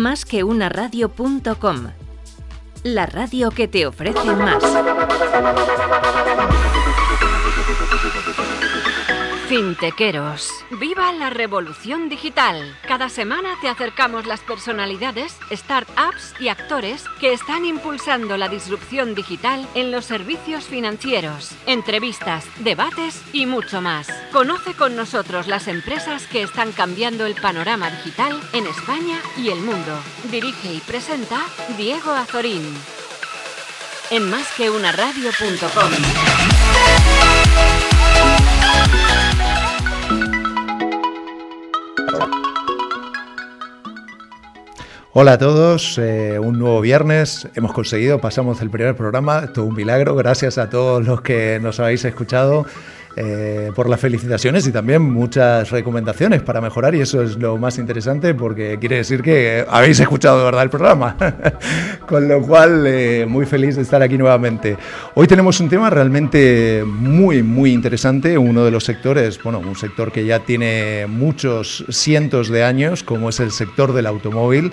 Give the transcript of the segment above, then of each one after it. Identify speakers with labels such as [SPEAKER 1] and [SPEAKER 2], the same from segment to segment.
[SPEAKER 1] Más que una radio.com. La radio que te ofrece más. Fintequeros. ¡Viva la revolución digital! Cada semana te acercamos las personalidades, startups y actores que están impulsando la disrupción digital en los servicios financieros, entrevistas, debates y mucho más. Conoce con nosotros las empresas que están cambiando el panorama digital en España y el mundo. Dirige y presenta Diego Azorín. En másqueunaradio.com.
[SPEAKER 2] Hola a todos, eh, un nuevo viernes, hemos conseguido, pasamos el primer programa, todo un milagro, gracias a todos los que nos habéis escuchado. Eh, por las felicitaciones y también muchas recomendaciones para mejorar y eso es lo más interesante porque quiere decir que habéis escuchado de verdad el programa. Con lo cual, eh, muy feliz de estar aquí nuevamente. Hoy tenemos un tema realmente muy, muy interesante, uno de los sectores, bueno, un sector que ya tiene muchos cientos de años, como es el sector del automóvil.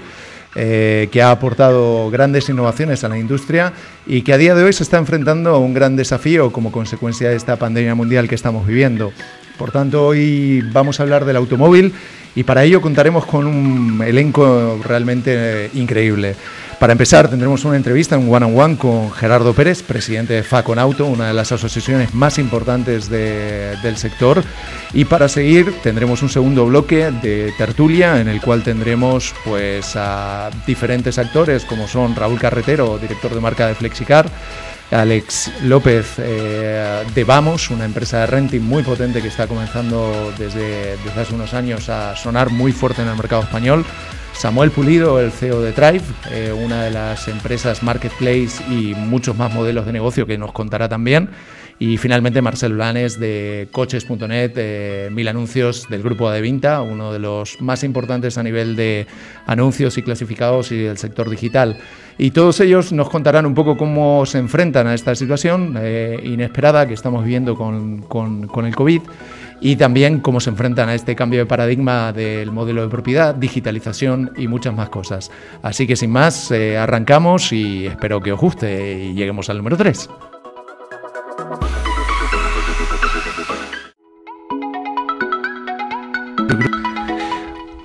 [SPEAKER 2] Eh, que ha aportado grandes innovaciones a la industria y que a día de hoy se está enfrentando a un gran desafío como consecuencia de esta pandemia mundial que estamos viviendo. Por tanto, hoy vamos a hablar del automóvil y para ello contaremos con un elenco realmente increíble. Para empezar, tendremos una entrevista, un one-on-one con Gerardo Pérez, presidente de Faconauto, una de las asociaciones más importantes del sector. Y para seguir, tendremos un segundo bloque de tertulia en el cual tendremos pues, a diferentes actores, como son Raúl Carretero, director de marca de Flexicar, Alex López eh, de Vamos, una empresa de renting muy potente que está comenzando desde, hace unos años a sonar muy fuerte en el mercado español. Samuel Pulido, el CEO de Drive, eh, una de las empresas marketplace y muchos más modelos de negocio que nos contará también. Y finalmente Marcel Blanes de coches.net, eh, Mil Anuncios del grupo Adevinta, uno de los más importantes a nivel de anuncios y clasificados y del sector digital. Y todos ellos nos contarán un poco cómo se enfrentan a esta situación eh, inesperada que estamos viviendo con, con, con el COVID y también cómo se enfrentan a este cambio de paradigma del modelo de propiedad, digitalización y muchas más cosas. Así que sin más, eh, arrancamos y espero que os guste y lleguemos al número 3.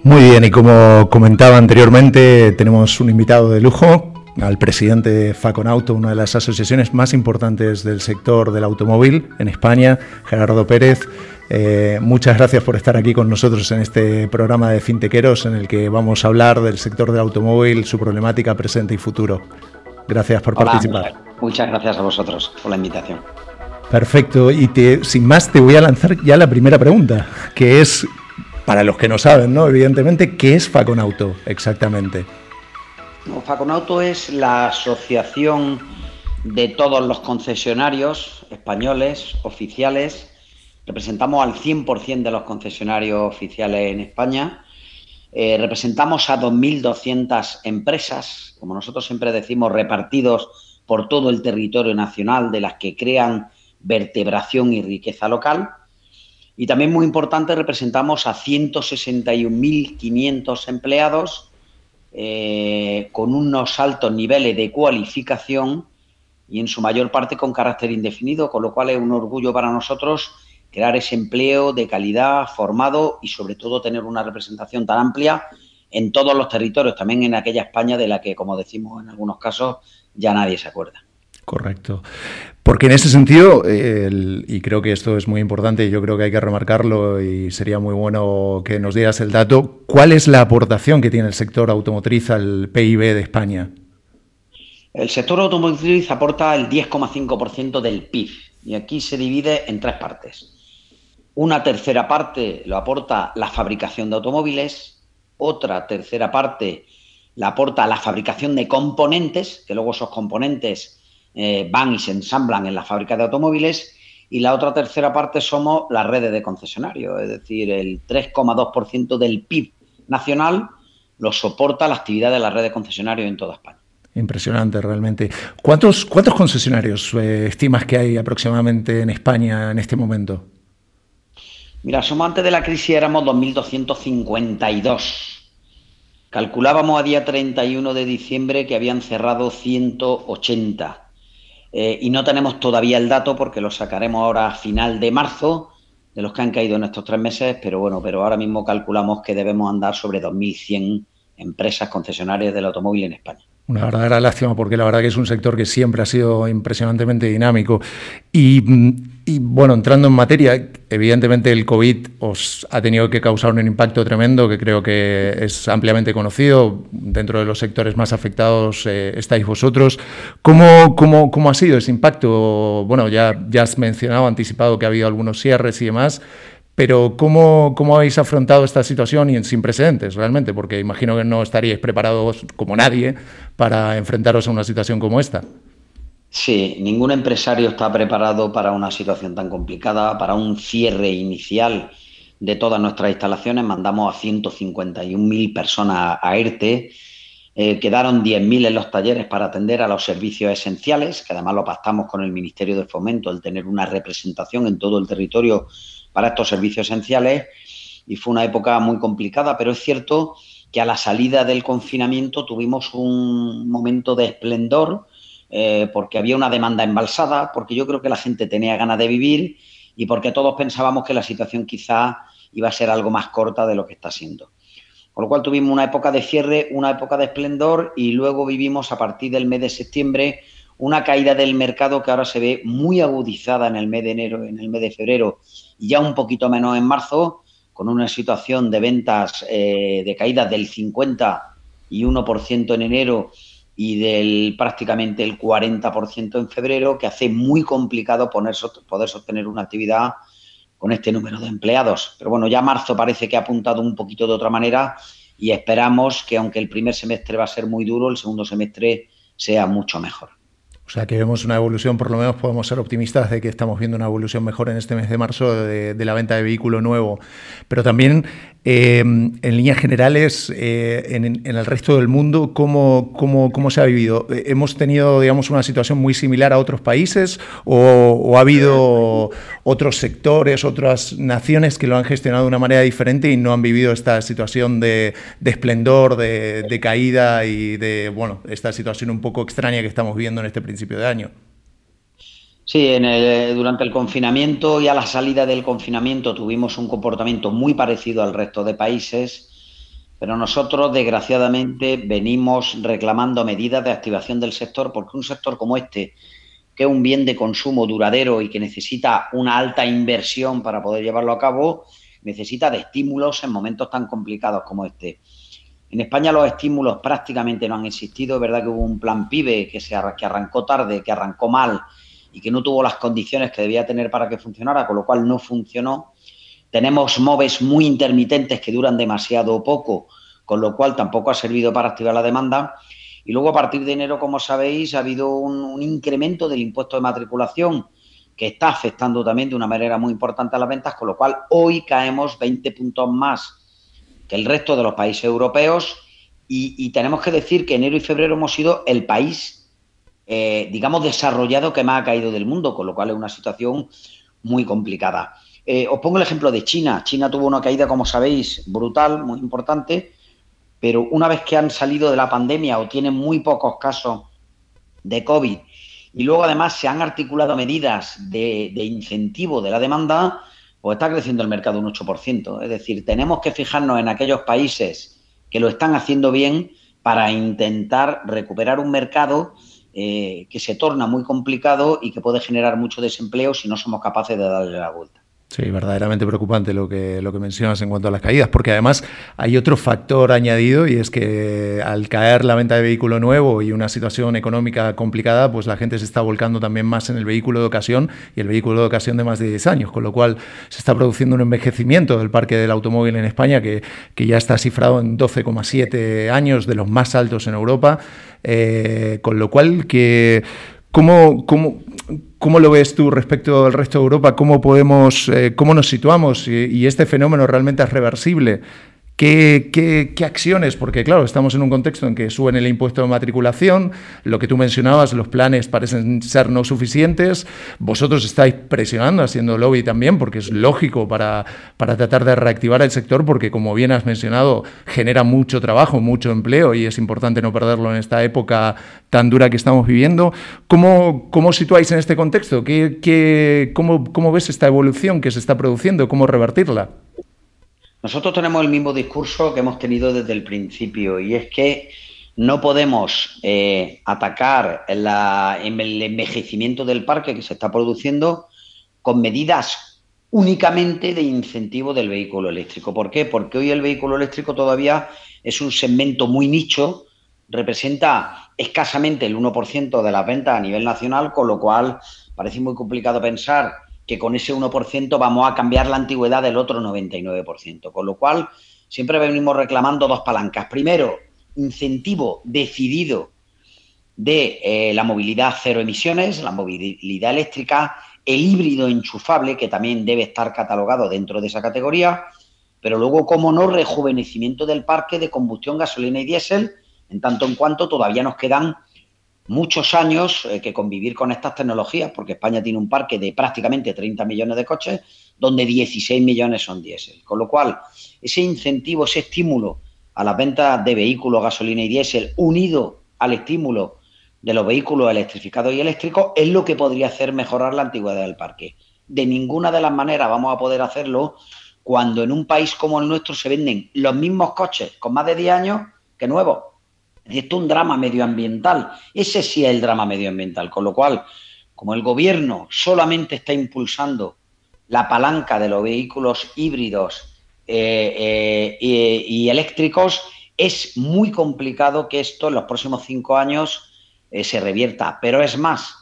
[SPEAKER 2] Muy bien, y como comentaba anteriormente, tenemos un invitado de lujo, al presidente de Faconauto, una de las asociaciones más importantes del sector del automóvil en España, Gerardo Pérez. Eh, muchas gracias por estar aquí con nosotros en este programa de Fintequeros en el que vamos a hablar del sector del automóvil, su problemática presente y futuro. Gracias por participar.
[SPEAKER 3] Muchas, gracias a vosotros por la invitación.
[SPEAKER 2] Perfecto, y sin más te voy a lanzar ya la primera pregunta, que es, para los que no saben, ¿no? evidentemente, ¿qué es Faconauto exactamente?
[SPEAKER 3] Faconauto es la asociación de todos los concesionarios españoles, oficiales, representamos al 100% de los concesionarios oficiales en España, eh, representamos a 2.200 empresas, como nosotros siempre decimos, repartidos por todo el territorio nacional, de las que crean vertebración y riqueza local. Y también muy importante, representamos a 161.500 empleados eh, con unos altos niveles de cualificación y en su mayor parte con carácter indefinido, con lo cual es un orgullo para nosotros crear ese empleo de calidad, formado y sobre todo tener una representación tan amplia en todos los territorios, también en aquella España de la que, como decimos en algunos casos, ya nadie se acuerda.
[SPEAKER 2] Correcto. Porque en ese sentido, y creo que esto es muy importante, yo creo que hay que remarcarlo y sería muy bueno que nos dieras el dato, ¿cuál es la aportación que tiene el sector automotriz al PIB de España?
[SPEAKER 3] El sector automotriz aporta el 10,5% del PIB y aquí se divide en tres partes. Una tercera parte lo aporta la fabricación de automóviles, otra tercera parte la aporta la fabricación de componentes, que luego esos componentes eh, van y se ensamblan en la fábrica de automóviles, y la otra tercera parte somos las redes de concesionarios, es decir, el 3,2% del PIB nacional lo soporta la actividad de la red de concesionarios en toda España.
[SPEAKER 2] Impresionante, realmente. ¿Cuántos, cuántos concesionarios eh, estimas que hay aproximadamente en España en este momento?
[SPEAKER 3] Mira, somos antes de la crisis éramos 2.252. Calculábamos a día 31 de diciembre que habían cerrado 180 eh, y no tenemos todavía el dato porque lo sacaremos ahora a final de marzo de los que han caído en estos tres meses, pero bueno, pero ahora mismo calculamos que debemos andar sobre 2.100 empresas concesionarias del automóvil en España.
[SPEAKER 2] Una verdadera lástima porque la verdad que es un sector que siempre ha sido impresionantemente dinámico. Y, bueno, entrando en materia, evidentemente el COVID os ha tenido que causar un impacto tremendo que creo que es ampliamente conocido. Dentro de los sectores más afectados eh, estáis vosotros. ¿Cómo, cómo, cómo ha sido ese impacto? Bueno, ya, ya has mencionado, anticipado que ha habido algunos cierres y demás. Pero ¿cómo, ¿cómo, habéis afrontado esta situación y sin precedentes realmente? Porque imagino que no estaríais preparados como nadie para enfrentaros a una situación como esta.
[SPEAKER 3] Sí, ningún empresario está preparado para una situación tan complicada, para un cierre inicial de todas nuestras instalaciones. Mandamos a 151.000 personas a ERTE. Eh, quedaron 10.000 en los talleres para atender a los servicios esenciales, que además lo pactamos con el Ministerio de Fomento, el tener una representación en todo el territorio para estos servicios esenciales y fue una época muy complicada, pero es cierto que a la salida del confinamiento tuvimos un momento de esplendor eh, porque había una demanda embalsada, porque yo creo que la gente tenía ganas de vivir y porque todos pensábamos que la situación quizá iba a ser algo más corta de lo que está siendo. Con lo cual tuvimos una época de cierre, una época de esplendor y luego vivimos a partir del mes de septiembre una caída del mercado que ahora se ve muy agudizada en el mes de enero, en el mes de febrero y ya un poquito menos en marzo, con una situación de ventas de eh, caída del 51% en enero y del prácticamente el 40% en febrero, que hace muy complicado poner, poder sostener una actividad con este número de empleados. Pero bueno, ya marzo parece que ha apuntado un poquito de otra manera y esperamos que aunque el primer semestre va a ser muy duro, el segundo semestre sea mucho mejor.
[SPEAKER 2] O sea que vemos una evolución, por lo menos podemos ser optimistas de que estamos viendo una evolución mejor en este mes de marzo de, la venta de vehículo nuevo. Pero también, eh, en líneas generales, eh, en, el resto del mundo, ¿cómo, cómo, cómo se ha vivido? ¿Hemos tenido, digamos, una situación muy similar a otros países o, ha habido otros sectores, otras naciones que lo han gestionado de una manera diferente y no han vivido esta situación de, esplendor, de, de caída y de, bueno, esta situación un poco extraña que estamos viendo en este principio? De año.
[SPEAKER 3] Sí, en durante el confinamiento y a la salida del confinamiento tuvimos un comportamiento muy parecido al resto de países, pero nosotros desgraciadamente venimos reclamando medidas de activación del sector porque un sector como este, que es un bien de consumo duradero y que necesita una alta inversión para poder llevarlo a cabo, necesita de estímulos en momentos tan complicados como este. En España los estímulos prácticamente no han existido. Es verdad que hubo un plan PIBE que, se, que arrancó tarde, que arrancó mal y que no tuvo las condiciones que debía tener para que funcionara, con lo cual no funcionó. Tenemos MOVES muy intermitentes que duran demasiado poco, con lo cual tampoco ha servido para activar la demanda. Y luego a partir de enero, como sabéis, ha habido un, un incremento del impuesto de matriculación que está afectando también de una manera muy importante a las ventas, con lo cual hoy caemos 20 puntos más el resto de los países europeos y, tenemos que decir que enero y febrero hemos sido el país, eh, digamos, desarrollado que más ha caído del mundo, con lo cual es una situación muy complicada. Eh, os pongo el ejemplo de China. China tuvo una caída, como sabéis, brutal, muy importante, pero una vez que han salido de la pandemia o tienen muy pocos casos de COVID y luego además se han articulado medidas de incentivo de la demanda, pues está creciendo el mercado un 8%. Es decir, tenemos que fijarnos en aquellos países que lo están haciendo bien para intentar recuperar un mercado eh, que se torna muy complicado y que puede generar mucho desempleo si no somos capaces de darle la vuelta.
[SPEAKER 2] Sí, verdaderamente preocupante lo que, lo que mencionas en cuanto a las caídas, porque además hay otro factor añadido y es que al caer la venta de vehículo nuevo y una situación económica complicada, pues la gente se está volcando también más en el vehículo de ocasión y el vehículo de ocasión de más de 10 años, con lo cual se está produciendo un envejecimiento del parque del automóvil en España que, que ya está cifrado en 12,7 años, de los más altos en Europa, eh, con lo cual que... ¿Cómo, cómo, ¿Cómo lo ves tú respecto al resto de Europa? ¿Cómo podemos, eh, cómo nos situamos? Y, este fenómeno realmente es reversible. ¿Qué, acciones? Porque claro, estamos en un contexto en que suben el impuesto de matriculación, lo que tú mencionabas, los planes parecen ser no suficientes, vosotros estáis presionando, haciendo lobby también, porque es lógico para, para tratar de reactivar el sector, porque como bien has mencionado, genera mucho trabajo, mucho empleo y es importante no perderlo en esta época tan dura que estamos viviendo. ¿Cómo, cómo situáis en este contexto? ¿Qué, qué, cómo, ¿Cómo ves esta evolución que se está produciendo? ¿Cómo revertirla?
[SPEAKER 3] Nosotros tenemos el mismo discurso que hemos tenido desde el principio y es que no podemos eh, atacar el envejecimiento del parque que se está produciendo con medidas únicamente de incentivo del vehículo eléctrico. ¿Por qué? Porque hoy el vehículo eléctrico todavía es un segmento muy nicho, representa escasamente el 1% de las ventas a nivel nacional, con lo cual parece muy complicado pensar que con ese 1% vamos a cambiar la antigüedad del otro 99%. Con lo cual, siempre venimos reclamando dos palancas. Primero, incentivo decidido de eh, la movilidad cero emisiones, la movilidad eléctrica, el híbrido enchufable, que también debe estar catalogado dentro de esa categoría, pero luego, como no, rejuvenecimiento del parque de combustión, gasolina y diésel, en tanto en cuanto todavía nos quedan muchos años eh, que convivir con estas tecnologías, porque España tiene un parque de prácticamente 30 millones de coches, donde 16 millones son diésel. Con lo cual, ese incentivo, ese estímulo a las ventas de vehículos, gasolina y diésel, unido al estímulo de los vehículos electrificados y eléctricos, es lo que podría hacer mejorar la antigüedad del parque. De ninguna de las maneras vamos a poder hacerlo cuando en un país como el nuestro se venden los mismos coches con más de 10 años que nuevos esto es un drama medioambiental. Ese sí es el drama medioambiental. Con lo cual, como el gobierno solamente está impulsando la palanca de los vehículos híbridos eh, eh, y, eléctricos, es muy complicado que esto en los próximos cinco años eh, se revierta. Pero es más,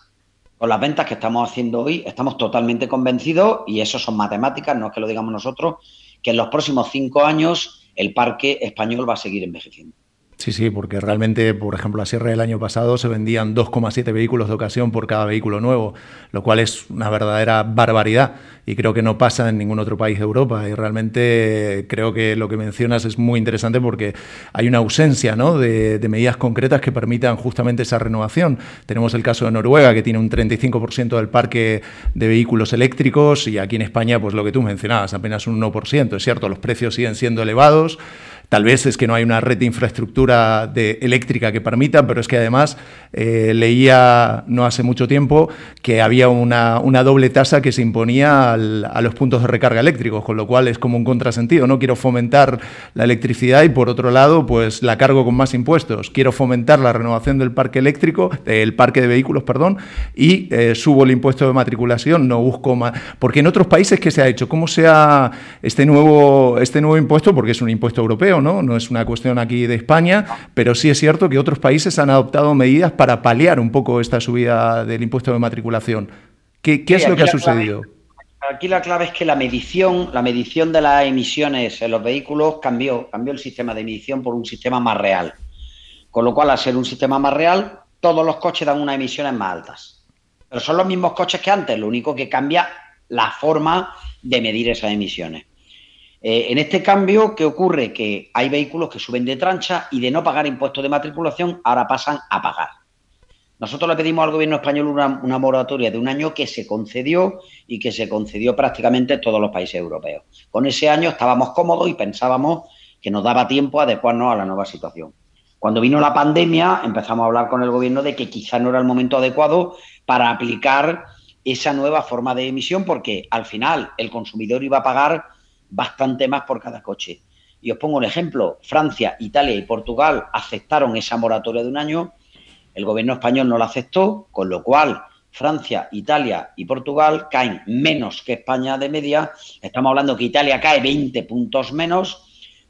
[SPEAKER 3] con las ventas que estamos haciendo hoy, estamos totalmente convencidos, y eso son matemáticas, no es que lo digamos nosotros, que en los próximos cinco años el parque español va a seguir envejeciendo.
[SPEAKER 2] Sí, sí, porque realmente, por ejemplo, la Sierra del año pasado se vendían 2,7 vehículos de ocasión por cada vehículo nuevo, lo cual es una verdadera barbaridad y creo que no pasa en ningún otro país de Europa. Y realmente creo que lo que mencionas es muy interesante porque hay una ausencia ¿no? de, de medidas concretas que permitan justamente esa renovación. Tenemos el caso de Noruega, que tiene un 35% del parque de vehículos eléctricos y aquí en España, pues lo que tú mencionabas, apenas un 1%. Es cierto, los precios siguen siendo elevados. Tal vez es que no hay una red de infraestructura de eléctrica que permita, pero es que además eh, leía no hace mucho tiempo que había una, doble tasa que se imponía a los puntos de recarga eléctricos, con lo cual es como un contrasentido. No quiero fomentar la electricidad y por otro lado, pues la cargo con más impuestos. Quiero fomentar la renovación del parque eléctrico, del parque de vehículos, perdón, y eh, subo el impuesto de matriculación, no busco más. Porque en otros países, ¿qué se ha hecho? ¿Cómo se ha este nuevo, este nuevo impuesto? Porque es un impuesto europeo ¿no? es una cuestión aquí de España, pero sí es cierto que otros países han adoptado medidas para paliar un poco esta subida del impuesto de matriculación. ¿Qué, es lo que ha sucedido?
[SPEAKER 3] aquí la clave es que la medición, la medición de las emisiones en los vehículos cambió, cambió el sistema de medición por un sistema más real. Con lo cual, al ser un sistema más real, todos los coches dan unas emisiones más altas. Pero son los mismos coches que antes, lo único que cambia la forma de medir esas emisiones. Eh, en este cambio, ¿qué ocurre? Que hay vehículos que suben de trancha y de no pagar impuestos de matriculación ahora pasan a pagar. Nosotros le pedimos al gobierno español una, moratoria de un año que se concedió y que se concedió prácticamente en todos los países europeos. Con ese año estábamos cómodos y pensábamos que nos daba tiempo a adecuarnos a la nueva situación. Cuando vino la pandemia empezamos a hablar con el gobierno de que quizá no era el momento adecuado para aplicar esa nueva forma de emisión porque al final el consumidor iba a pagar bastante más por cada coche. Y os pongo un ejemplo, Francia, Italia y Portugal aceptaron esa moratoria de un año, el gobierno español no la aceptó, con lo cual Francia, Italia y Portugal caen menos que España de media, estamos hablando que Italia cae 20 puntos menos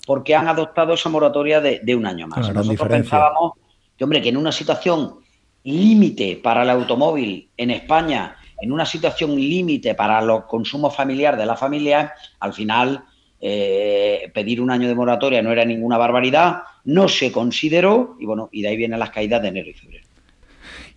[SPEAKER 3] porque han adoptado esa moratoria de, un año más. Nosotros pensábamos que, hombre, que en una situación límite para el automóvil en España en una situación límite para los consumos familiares de la familia, al final eh, pedir un año de moratoria no era ninguna barbaridad, no se consideró y bueno, y de ahí vienen las caídas de enero y febrero.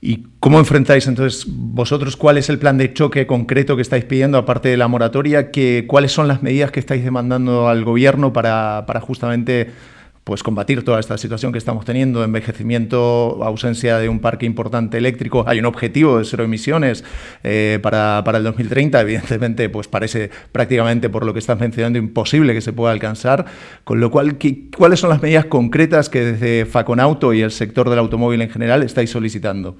[SPEAKER 2] ¿Y cómo enfrentáis entonces vosotros? ¿Cuál es el plan de choque concreto que estáis pidiendo, aparte de la moratoria? Que, ¿Cuáles son las medidas que estáis demandando al gobierno para, para justamente pues combatir toda esta situación que estamos teniendo, envejecimiento, ausencia de un parque importante eléctrico. Hay un objetivo de cero emisiones eh, para, para, el 2030, evidentemente, pues parece prácticamente por lo que estás mencionando imposible que se pueda alcanzar, con lo cual, ¿cuáles son las medidas concretas que desde Faconauto y el sector del automóvil en general estáis solicitando?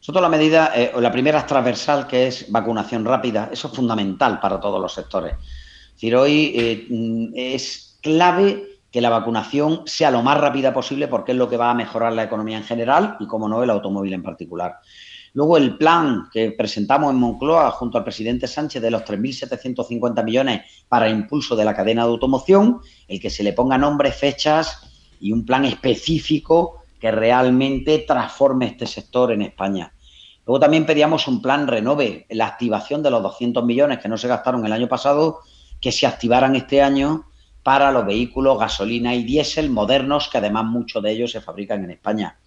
[SPEAKER 3] Nosotros la medida, eh, la primera transversal, que es vacunación rápida, eso es fundamental para todos los sectores. Es decir, hoy eh, mm, es clave que la vacunación sea lo más rápida posible porque es lo que va a mejorar la economía en general y, como no, el automóvil en particular. Luego el plan que presentamos en Moncloa junto al presidente Sánchez de los 3.750 millones para impulso de la cadena de automoción, el que se le ponga nombres, fechas y un plan específico que realmente transforme este sector en España. Luego también pedíamos un plan renove, la activación de los 200 millones que no se gastaron el año pasado, que se activaran este año para los vehículos gasolina y diésel modernos, que además muchos de ellos se fabrican en España.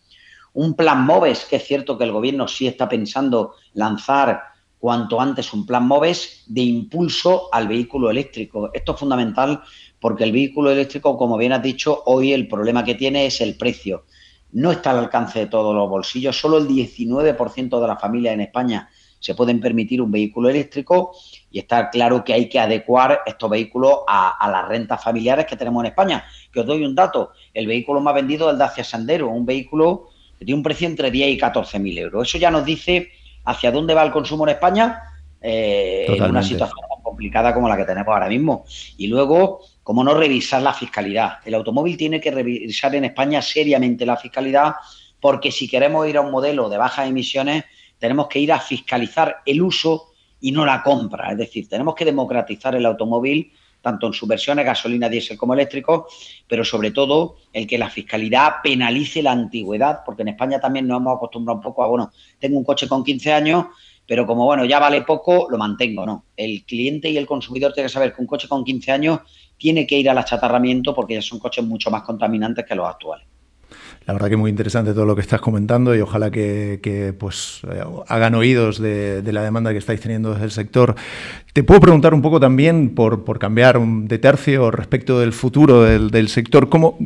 [SPEAKER 3] Un plan MOVES, que es cierto que el gobierno sí está pensando lanzar cuanto antes un plan MOVES de impulso al vehículo eléctrico. Esto es fundamental porque el vehículo eléctrico, como bien has dicho, hoy el problema que tiene es el precio. No está al alcance de todos los bolsillos, solo el 19% de las familias en España se pueden permitir un vehículo eléctrico y está claro que hay que adecuar estos vehículos a, las rentas familiares que tenemos en España. Que os doy un dato, el vehículo más vendido es el Dacia Sandero, un vehículo que tiene un precio entre 10 y 14 mil euros. Eso ya nos dice hacia dónde va el consumo en España eh, en una situación tan complicada como la que tenemos ahora mismo. Y luego, cómo no revisar la fiscalidad. El automóvil tiene que revisar en España seriamente la fiscalidad porque si queremos ir a un modelo de bajas emisiones, tenemos que ir a fiscalizar el uso y no la compra. Es decir, tenemos que democratizar el automóvil, tanto en sus versiones gasolina, diésel como eléctrico, pero sobre todo el que la fiscalidad penalice la antigüedad, porque en España también nos hemos acostumbrado un poco a, bueno, tengo un coche con 15 años, pero como, bueno, ya vale poco, lo mantengo, ¿no? El cliente y el consumidor tiene que saber que un coche con 15 años tiene que ir al achatarramiento porque ya son coches mucho más contaminantes que los actuales.
[SPEAKER 2] La verdad que muy interesante todo lo que estás comentando y ojalá que, pues hagan oídos de, la demanda que estáis teniendo desde el sector. Te puedo preguntar un poco también, por, por cambiar de tercio, respecto del futuro del, sector. ¿Cómo,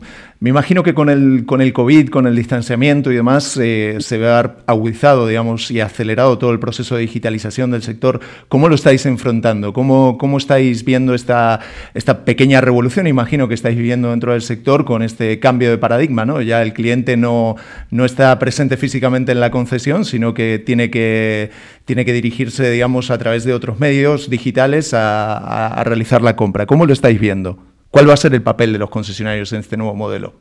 [SPEAKER 2] me imagino que con el, con el COVID, con el distanciamiento y demás, eh, se va a haber agudizado digamos, y acelerado todo el proceso de digitalización del sector. ¿Cómo lo estáis enfrentando? ¿Cómo, cómo estáis viendo esta, esta pequeña revolución, imagino, que estáis viviendo dentro del sector con este cambio de paradigma? ¿no? Ya el cliente no, no está presente físicamente en la concesión, sino que tiene que, tiene que dirigirse digamos, a través de otros medios digitales a, realizar la compra. ¿Cómo lo estáis viendo? ¿Cuál va a ser el papel de los concesionarios en este nuevo modelo?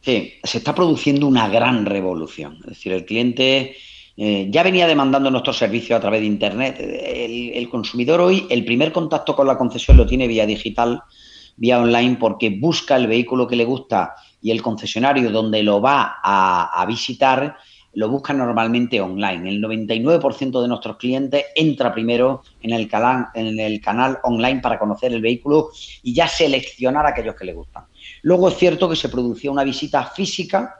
[SPEAKER 3] Sí, se está produciendo una gran revolución. Es decir, el cliente eh, ya venía demandando nuestros servicios a través de Internet. El, consumidor hoy, el primer contacto con la concesión lo tiene vía digital, vía online, porque busca el vehículo que le gusta y el concesionario donde lo va a visitar lo buscan normalmente online. El 99% de nuestros clientes entra primero en el, canal, en el canal online para conocer el vehículo y ya seleccionar aquellos que le gustan. Luego es cierto que se producía una visita física,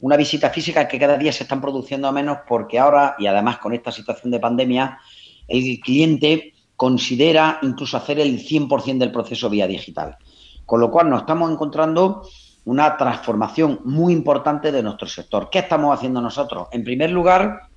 [SPEAKER 3] una visita física que cada día se están produciendo menos porque ahora, y además con esta situación de pandemia, el cliente considera incluso hacer el 100% del proceso vía digital. Con lo cual nos estamos encontrando una transformación muy importante de nuestro sector. ¿Qué estamos haciendo nosotros? En primer lugar,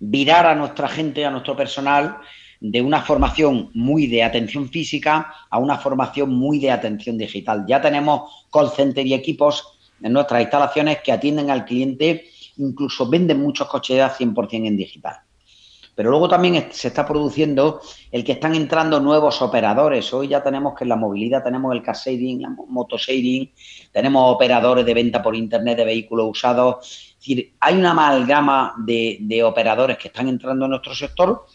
[SPEAKER 3] virar a nuestra gente, a nuestro personal, de una formación muy de atención física a una formación muy de atención digital. Ya tenemos call center y equipos en nuestras instalaciones que atienden al cliente, incluso venden muchos coches de 100% en digital. Pero luego también se está produciendo el que están entrando nuevos operadores. Hoy ya tenemos que en la movilidad tenemos el car sharing, la motosharing, tenemos operadores de venta por internet de vehículos usados. Es decir, hay una amalgama de, de operadores que están entrando en nuestro sector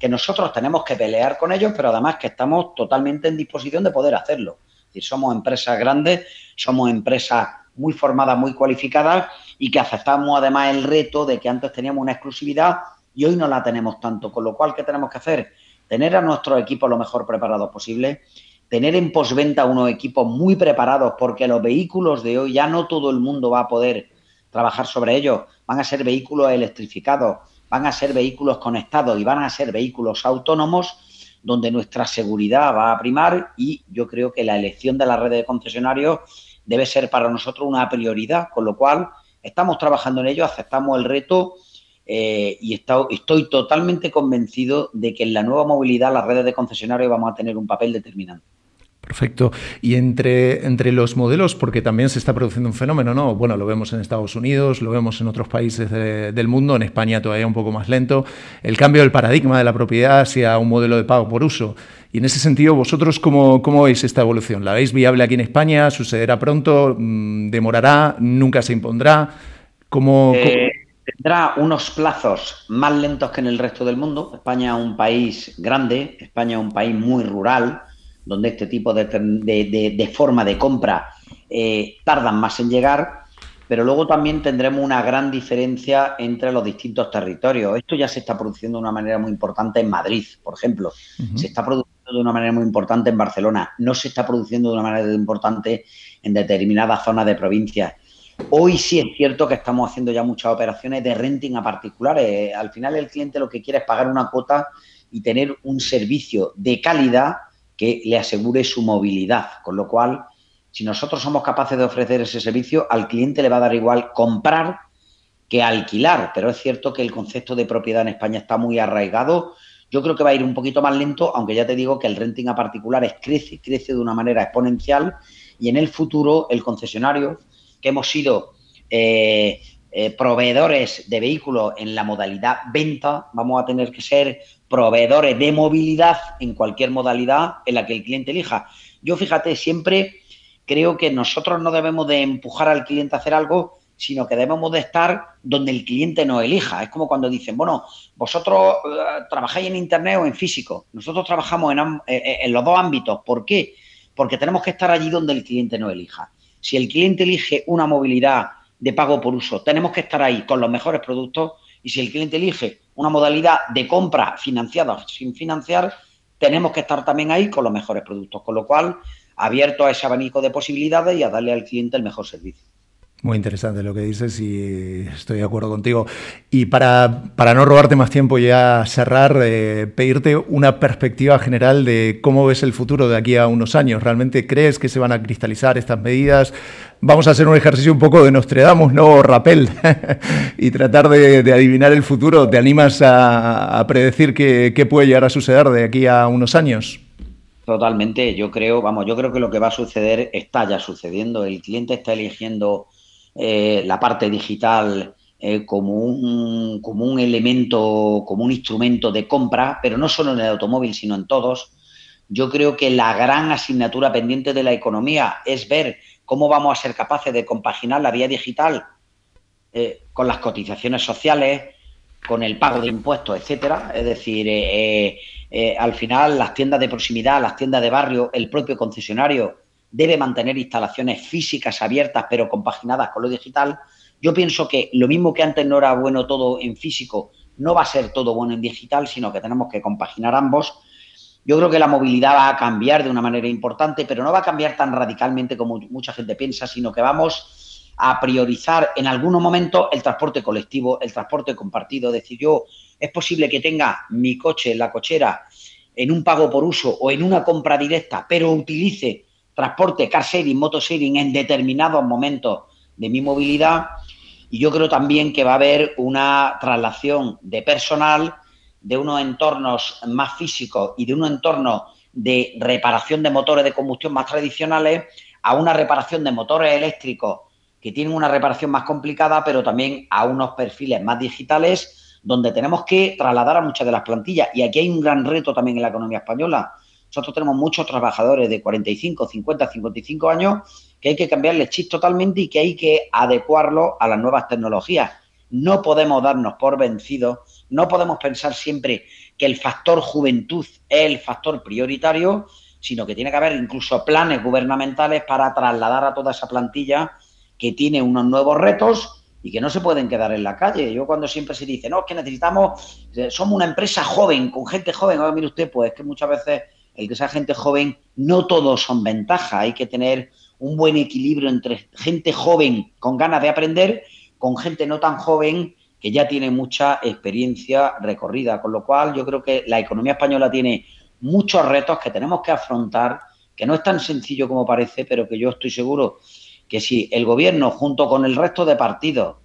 [SPEAKER 3] que nosotros tenemos que pelear con ellos, pero además que estamos totalmente en disposición de poder hacerlo. Es decir, somos empresas grandes, somos empresas muy formadas, muy cualificadas y que aceptamos además el reto de que antes teníamos una exclusividad y hoy no la tenemos tanto. Con lo cual, ¿qué tenemos que hacer? Tener a nuestros equipos lo mejor preparados posible, tener en posventa unos equipos muy preparados, porque los vehículos de hoy ya no todo el mundo va a poder trabajar sobre ello, van a ser vehículos electrificados, van a ser vehículos conectados y van a ser vehículos autónomos donde nuestra seguridad va a primar y yo creo que la elección de la red de concesionarios debe ser para nosotros una prioridad, con lo cual estamos trabajando en ello, aceptamos el reto eh, y estoy totalmente convencido de que en la nueva movilidad las redes de concesionarios vamos a tener un papel determinante.
[SPEAKER 2] Perfecto. Y entre, entre los modelos, porque también se está produciendo un fenómeno, ¿no? Bueno, lo vemos en Estados Unidos, lo vemos en otros países del mundo, en España todavía un poco más lento, el cambio del paradigma de la propiedad hacia un modelo de pago por uso. Y en ese sentido, ¿vosotros cómo, cómo veis esta evolución? ¿La veis viable aquí en España? ¿Sucederá pronto? Mm, ¿Demorará? ¿Nunca se impondrá? ¿Cómo,
[SPEAKER 3] eh, Tendrá unos plazos más lentos que en el resto del mundo. España es un país grande, España es un país muy rural, donde este tipo de, forma de compra eh, tardan más en llegar, pero luego también tendremos una gran diferencia entre los distintos territorios. Esto ya se está produciendo de una manera muy importante en Madrid, por ejemplo. Se está produciendo de una manera muy importante en Barcelona. No se está produciendo de una manera importante en determinadas zonas de provincias. Hoy sí es cierto que estamos haciendo ya muchas operaciones de renting a particulares. Al final el cliente lo que quiere es pagar una cuota y tener un servicio de calidad que le asegure su movilidad. Con lo cual, si nosotros somos capaces de ofrecer ese servicio, al cliente le va a dar igual comprar que alquilar. Pero es cierto que el concepto de propiedad en España está muy arraigado. Yo creo que va a ir un poquito más lento, aunque ya te digo que el renting a particulares crece, crece de una manera exponencial y en el futuro el concesionario, que hemos sido eh, eh, proveedores de vehículos en la modalidad venta, vamos a tener que ser proveedores de movilidad en cualquier modalidad en la que el cliente elija. Yo, fíjate, siempre creo que nosotros no debemos de empujar al cliente a hacer algo, sino que debemos de estar donde el cliente nos elija. Es como cuando dicen, bueno, vosotros eh, trabajáis en Internet o en físico. Nosotros trabajamos en, en los dos ámbitos. ¿Por qué? Porque tenemos que estar allí donde el cliente nos elija. Si el cliente elige una movilidad de pago por uso, tenemos que estar ahí con los mejores productos y si el cliente elige una modalidad de compra financiada sin financiar, tenemos que estar también ahí con los mejores productos. Con lo cual, abierto a ese abanico de posibilidades y a darle al cliente el mejor servicio.
[SPEAKER 2] Muy interesante lo que dices y estoy de acuerdo contigo. Y para, para no robarte más tiempo y ya cerrar, eh, pedirte una perspectiva general de cómo ves el futuro de aquí a unos años. ¿Realmente crees que se van a cristalizar estas medidas? Vamos a hacer un ejercicio un poco de Nostradamus, no Rapel, y tratar de, adivinar el futuro. ¿Te animas a, predecir qué, qué puede llegar a suceder de aquí a unos años?
[SPEAKER 3] Totalmente, yo creo, vamos, yo creo que lo que va a suceder está ya sucediendo. El cliente está eligiendo eh, la parte digital eh, como, un, como un elemento, como un instrumento de compra, pero no solo en el automóvil, sino en todos. Yo creo que la gran asignatura pendiente de la economía es ver cómo vamos a ser capaces de compaginar la vía digital eh, con las cotizaciones sociales, con el pago de impuestos, etcétera. Es decir, al final las tiendas de proximidad, las tiendas de barrio, el propio concesionario debe mantener instalaciones físicas abiertas pero compaginadas con lo digital. Yo pienso que lo mismo que antes no era bueno todo en físico, no va a ser todo bueno en digital, sino que tenemos que compaginar ambos. Yo creo que la movilidad va a cambiar de una manera importante, pero no va a cambiar tan radicalmente como mucha gente piensa, sino que vamos a priorizar en algunos momentos el transporte colectivo, el transporte compartido. Es decir, yo es posible que tenga mi coche en la cochera en un pago por uso o en una compra directa, pero utilice transporte, car sharing, moto sharing en determinados momentos de mi movilidad. Y yo creo también que va a haber una traslación de personal de unos entornos más físicos y de unos entornos de reparación de motores de combustión más tradicionales a una reparación de motores eléctricos que tienen una reparación más complicada, pero también a unos perfiles más digitales donde tenemos que trasladar a muchas de las plantillas. Y aquí hay un gran reto también en la economía española, nosotros tenemos muchos trabajadores de 45, 50, 55 años que hay que cambiarle chip totalmente y que hay que adecuarlo a las nuevas tecnologías. No podemos darnos por vencidos, no podemos pensar siempre que el factor juventud es el factor prioritario, sino que tiene que haber incluso planes gubernamentales para trasladar a toda esa plantilla que tiene unos nuevos retos y que no se pueden quedar en la calle. Yo cuando siempre se dice, no, es que necesitamos, eh, somos una empresa joven, con gente joven, ahora mire usted, pues es que muchas veces el que sea gente joven, no todos son ventaja. Hay que tener un buen equilibrio entre gente joven con ganas de aprender, con gente no tan joven que ya tiene mucha experiencia recorrida, con lo cual yo creo que la economía española tiene muchos retos que tenemos que afrontar, que no es tan sencillo como parece, pero que yo estoy seguro que si el gobierno, junto con el resto de partidos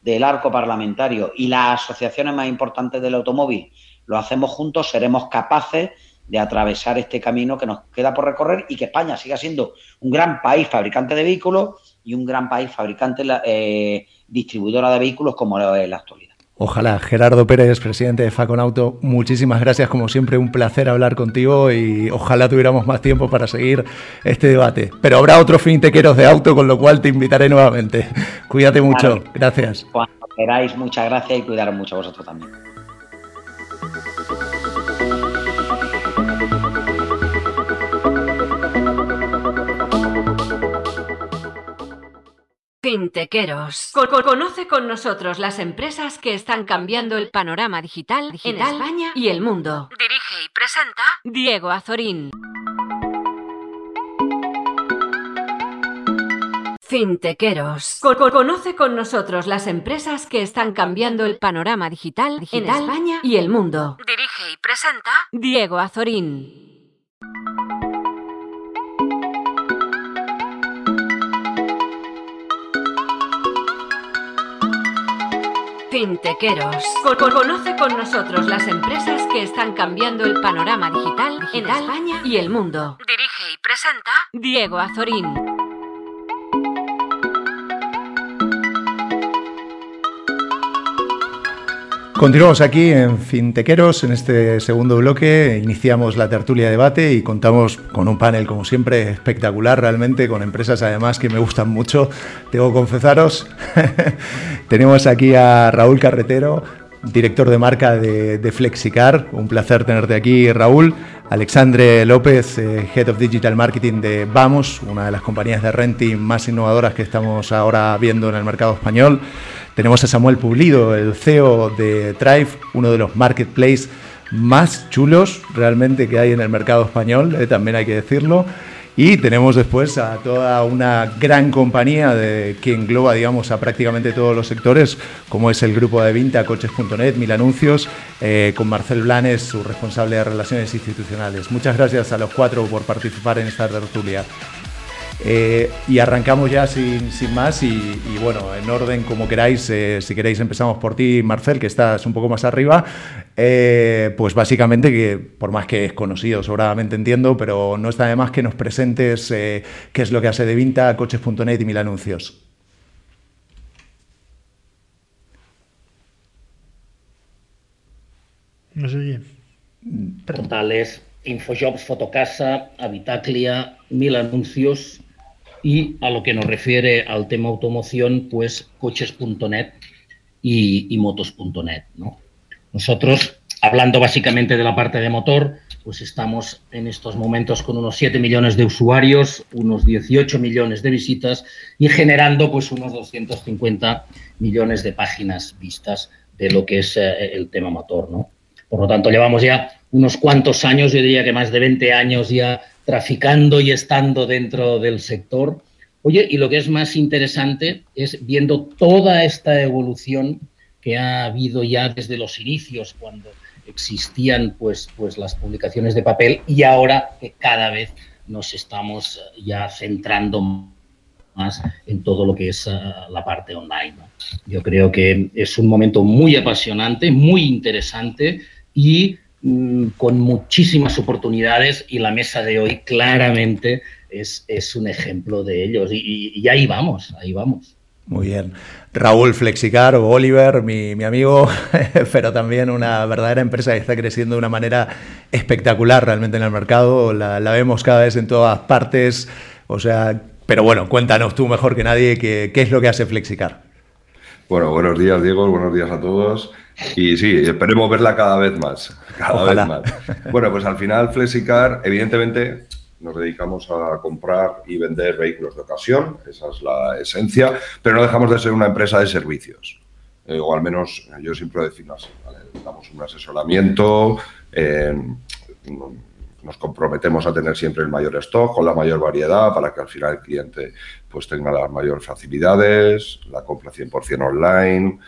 [SPEAKER 3] del arco parlamentario y las asociaciones más importantes del automóvil, lo hacemos juntos, seremos capaces de atravesar este camino que nos queda por recorrer y que España siga siendo un gran país fabricante de vehículos y un gran país fabricante eh, distribuidora de vehículos como es la actualidad.
[SPEAKER 2] Ojalá. Gerardo Pérez, presidente de Faconauto, muchísimas gracias. Como siempre, un placer hablar contigo y ojalá tuviéramos más tiempo para seguir este debate. Pero habrá otros fintequeros de auto, con lo cual te invitaré nuevamente. Cuídate mucho. Gracias.
[SPEAKER 3] Cuando queráis, muchas gracias y cuidaros mucho vosotros también.
[SPEAKER 1] Fintequeros. Conoce con nosotros las empresas que están cambiando el panorama digital, en España y el mundo. Dirige y presenta Diego Azorín. Fintequeros. Conoce con nosotros las empresas que están cambiando el panorama digital, en España y el mundo. Dirige y presenta Diego Azorín. Fintequeros. Conoce con nosotros las empresas que están cambiando el panorama digital, en España y el mundo. Dirige y presenta Diego Azorín.
[SPEAKER 2] Continuamos aquí en Fintequeros, en este segundo bloque. Iniciamos la tertulia de debate y contamos con un panel, como siempre, espectacular realmente, con empresas además que me gustan mucho. Tengo que confesaros. Tenemos aquí a Raúl Carretero, director de marca de, Flexicar. Un placer tenerte aquí, Raúl. Alexandre López, eh, Head of Digital Marketing de Vamos, una de las compañías de renting más innovadoras que estamos ahora viendo en el mercado español. Tenemos a Samuel Pulido, el CEO de Thrive, uno de los marketplaces más chulos realmente que hay en el mercado español, eh, también hay que decirlo. Y tenemos después a toda una gran compañía que engloba, digamos, a prácticamente todos los sectores, como es el grupo de Vinta, Coches.net, Mil Anuncios, eh, con Marcel Blanes, su responsable de Relaciones Institucionales. Muchas gracias a los cuatro por participar en esta tertulia. Eh, y arrancamos ya sin, más y, bueno, en orden como queráis, eh, si queréis empezamos por ti, Marcel, que estás un poco más arriba, eh, pues básicamente que por más que es conocido, sobradamente entiendo, pero no está de más que nos presentes qué es lo que hace de Vinta, coches.net y mil anuncios.
[SPEAKER 4] No sé bien.
[SPEAKER 5] Portales, Infojobs, Fotocasa, Habitaclia, Mil Anuncios y a lo que nos refiere al tema automoción, pues coches.net y, motos.net. ¿no? Nosotros, hablando básicamente de la parte de motor, pues estamos en estos momentos con unos 7 millones de usuarios, unos 18 millones de visitas y generando pues unos 250 millones de páginas vistas de lo que es eh, el tema motor. ¿no? Por lo tanto, llevamos ya unos cuantos años, yo diría que más de 20 años ya traficando y estando dentro del sector. Oye, y lo que es más interesante es viendo toda esta evolución que ha habido ya desde los inicios, cuando existían pues, pues las publicaciones de papel y ahora que cada vez nos estamos ya centrando más en todo lo que es eh, la parte online. Yo creo que es un momento muy apasionante, muy interesante y con muchísimas oportunidades y la mesa de hoy claramente es, es un ejemplo de ellos. Y, ahí vamos, ahí vamos.
[SPEAKER 2] Muy bien. Raúl Flexicar o Oliver, mi, mi, amigo, pero también una verdadera empresa que está creciendo de una manera espectacular realmente en el mercado. La, la vemos cada vez en todas partes. O sea, pero bueno, cuéntanos tú mejor que nadie qué, qué es lo que hace Flexicar.
[SPEAKER 6] Bueno, buenos días, Diego. Buenos días a todos. Y sí, esperemos verla cada vez más. Cada vez más. Bueno, pues al final Flexicar, evidentemente, nos dedicamos a comprar y vender vehículos de ocasión, esa es la esencia, pero no dejamos de ser una empresa de servicios. Eh, o al menos yo siempre lo defino así. Damos un asesoramiento, nos comprometemos a tener siempre el mayor stock, con la mayor variedad, para que al final el cliente pues tenga las mayores facilidades, la compra 100% online,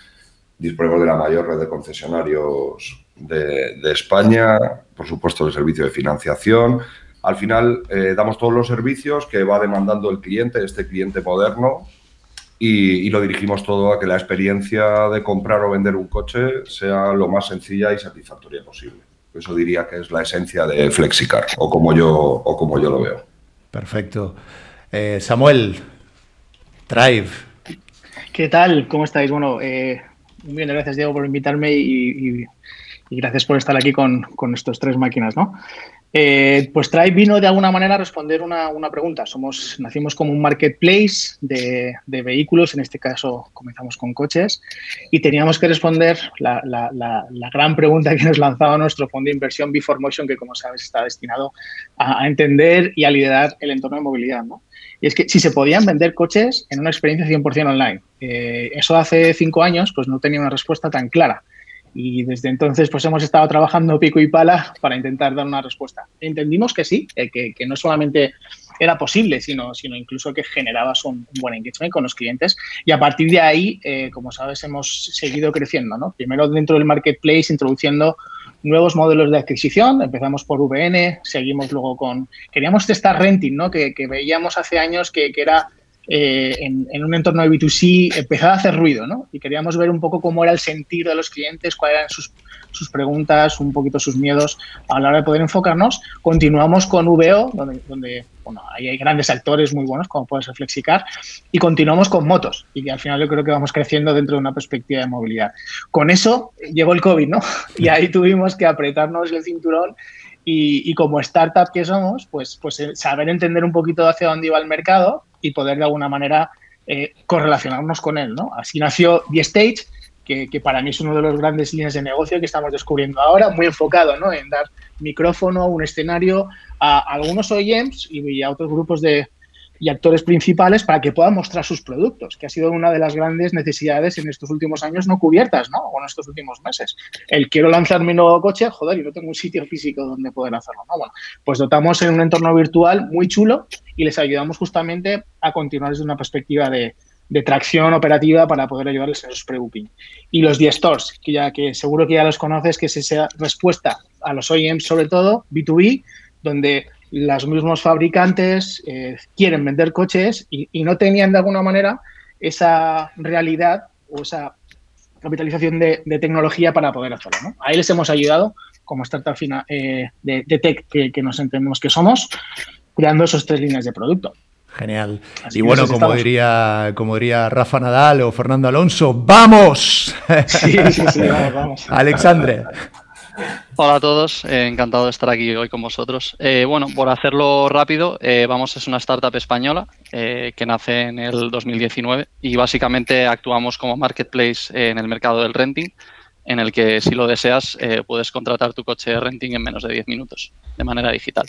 [SPEAKER 6] disponemos de la mayor red de concesionarios de, España, por supuesto el servicio de financiación. Al final eh, damos todos los servicios que va demandando el cliente, este cliente moderno, y, lo dirigimos todo a que la experiencia de comprar o vender un coche sea lo más sencilla y satisfactoria posible. Eso diría que es la esencia de Flexicar, o como yo, o como yo lo veo.
[SPEAKER 2] Perfecto. Eh, Samuel, Drive.
[SPEAKER 4] ¿Qué tal? ¿Cómo estáis? Bueno, eh, muy bien, gracias Diego por invitarme y, gracias por estar aquí con, con estos tres máquinas, ¿no? Eh, pues Tribe vino de alguna manera a responder una, pregunta. Somos, nacimos como un marketplace de, vehículos, en este caso comenzamos con coches, y teníamos que responder la, gran pregunta que nos lanzaba nuestro fondo de inversión Before Motion, que como sabes está destinado a, entender y a liderar el entorno de movilidad. Y es que si se podían vender coches en una experiencia 100% online. Eh, eso hace cinco años pues no tenía una respuesta tan clara. Y desde entonces pues hemos estado trabajando pico y pala para intentar dar una respuesta. Entendimos que sí, que, no solamente era posible, sino, sino incluso que generabas un, buen engagement con los clientes. Y a partir de ahí, eh, como sabes, hemos seguido creciendo. ¿no? Primero dentro del marketplace, introduciendo nuevos modelos de adquisición. Empezamos por VN, seguimos luego con... Queríamos testar renting, ¿no? que, veíamos hace años que, que era eh, en, un entorno de B2C empezaba a hacer ruido, ¿no? Y queríamos ver un poco cómo era el sentir de los clientes, cuáles eran sus, sus preguntas, un poquito sus miedos a la hora de poder enfocarnos. Continuamos con VO, donde, donde bueno, hay grandes actores muy buenos, como puede ser Flexicar, y continuamos con motos, y que al final yo creo que vamos creciendo dentro de una perspectiva de movilidad. Con eso llegó el COVID, ¿no? Y ahí tuvimos que apretarnos el cinturón y, como startup que somos, pues, pues eh, saber entender un poquito hacia dónde iba el mercado y poder de alguna manera eh, correlacionarnos con él. ¿no? Así nació The Stage, que, para mí es uno de los grandes líneas de negocio que estamos descubriendo ahora, muy enfocado ¿no? en dar micrófono, un escenario a algunos OEMs y a otros grupos de, y actores principales para que puedan mostrar sus productos, que ha sido una de las grandes necesidades en estos últimos años no cubiertas, ¿no? O en estos últimos meses. El quiero lanzar mi nuevo coche, joder, y no tengo un sitio físico donde poder hacerlo, ¿no? Bueno, pues dotamos en un entorno virtual muy chulo y les ayudamos justamente a continuar desde una perspectiva de, tracción operativa para poder ayudarles en esos pre-booking. Y los 10 stores, que ya que seguro que ya los conoces, que es esa respuesta a los OEMs sobre todo, B2B, donde los mismos fabricantes eh, quieren vender coches y, no tenían de alguna manera esa realidad o esa capitalización de, tecnología para poder hacerlo. ¿no? Ahí les hemos ayudado como startup fina, eh, de, tech que, nos entendemos que somos, creando esos tres líneas de producto.
[SPEAKER 2] Genial. y bueno, como diría, como diría Rafa Nadal o Fernando Alonso, ¡vamos!
[SPEAKER 4] Sí, sí, sí, vamos, vamos.
[SPEAKER 2] Alexandre.
[SPEAKER 7] Hola a todos, eh, encantado de estar aquí hoy con vosotros. Eh, bueno, por hacerlo rápido, eh, Vamos es una startup española que nace en el 2019 y básicamente actuamos como marketplace en el mercado del renting, en el que si lo deseas puedes contratar tu coche de renting en menos de 10 minutos de manera digital.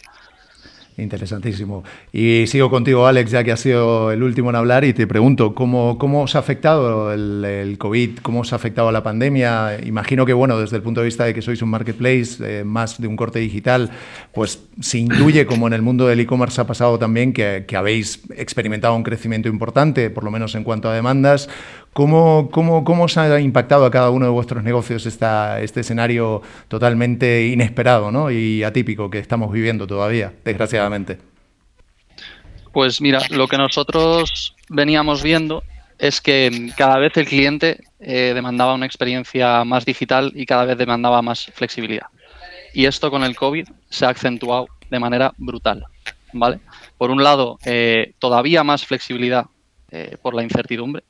[SPEAKER 2] Interesantísimo. Y sigo contigo, Alex, ya que has sido el último en hablar y te pregunto, ¿cómo, cómo os ha afectado el, COVID? ¿Cómo os ha afectado la pandemia? Imagino que, bueno, desde el punto de vista de que sois un marketplace eh, más de un corte digital, pues se intuye como en el mundo del e-commerce ha pasado también que, que habéis experimentado un crecimiento importante, por lo menos en cuanto a demandas. ¿Cómo, cómo, cómo os ha impactado a cada uno de vuestros negocios esta, este escenario totalmente inesperado ¿no? y atípico que estamos viviendo todavía, desgraciadamente?
[SPEAKER 7] Pues mira, lo que nosotros veníamos viendo es que cada vez el cliente eh, demandaba una experiencia más digital y cada vez demandaba más flexibilidad. Y esto con el COVID se ha acentuado de manera brutal. ¿vale? Por un lado, eh, todavía más flexibilidad eh, por la incertidumbre,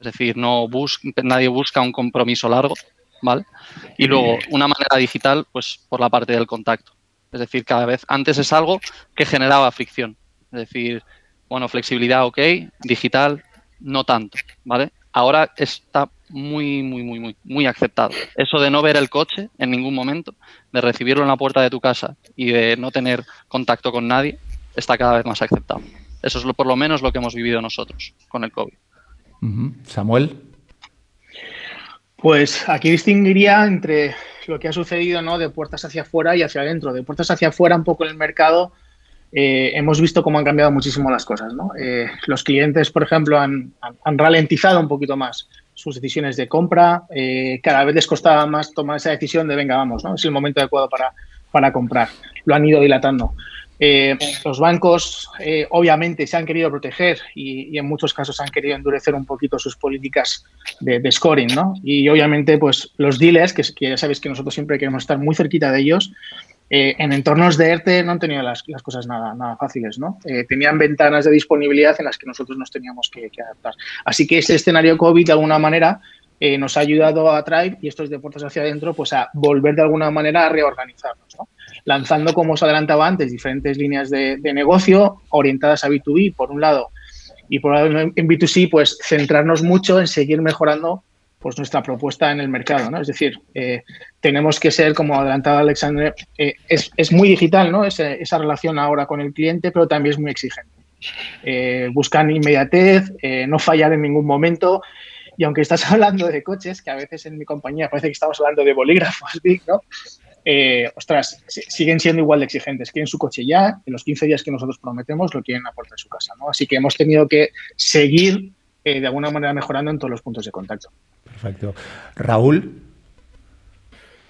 [SPEAKER 7] es decir, no nadie busca un compromiso largo, ¿vale? Y luego una manera digital, pues por la parte del contacto. Es decir, cada vez antes es algo que generaba fricción. Es decir, bueno, flexibilidad, ok, digital, no tanto, ¿vale? Ahora está muy, muy, muy, muy, muy aceptado. Eso de no ver el coche en ningún momento, de recibirlo en la puerta de tu casa y de no tener contacto con nadie, está cada vez más aceptado. Eso es lo, por lo menos lo que hemos vivido nosotros con el COVID.
[SPEAKER 2] Samuel.
[SPEAKER 4] Pues aquí distinguiría entre lo que ha sucedido ¿no? de puertas hacia afuera y hacia adentro. De puertas hacia afuera, un poco en el mercado, eh, hemos visto cómo han cambiado muchísimo las cosas. ¿no? Eh, los clientes, por ejemplo, han, ralentizado un poquito más sus decisiones de compra. Eh, cada vez les costaba más tomar esa decisión de, venga, vamos, ¿no? es el momento adecuado para, para comprar. Lo han ido dilatando. Eh, los bancos eh, obviamente se han querido proteger y, en muchos casos han querido endurecer un poquito sus políticas de, scoring, ¿no? Y obviamente pues los dealers, que, ya sabéis que nosotros siempre queremos estar muy cerquita de ellos, eh, en entornos de ERTE no han tenido las, cosas nada, nada fáciles, ¿no? tenían ventanas de disponibilidad en las que nosotros nos teníamos que, adaptar. Así que ese escenario COVID de alguna manera nos ha ayudado a Tribe y estos de puertas hacia adentro pues a volver de alguna manera a reorganizarnos, ¿no? Lanzando, como os adelantaba antes, diferentes líneas de, negocio orientadas a B2B, por un lado, y por otro en B2C, pues centrarnos mucho en seguir mejorando pues nuestra propuesta en el mercado, ¿no? Es decir, eh, tenemos que ser, como adelantaba Alexander, eh, es, muy digital, ¿no? esa relación ahora con el cliente, pero también es muy exigente. Eh, buscan inmediatez, no fallar en ningún momento, y aunque estás hablando de coches, que a veces en mi compañía parece que estamos hablando de bolígrafos, ¿no? Eh, ostras, siguen siendo igual de exigentes. Quieren su coche ya, en los 15 días que nosotros prometemos lo quieren a puerta de su casa. ¿no? Así que hemos tenido que seguir eh, de alguna manera mejorando en todos los puntos de contacto.
[SPEAKER 2] Perfecto. Raúl.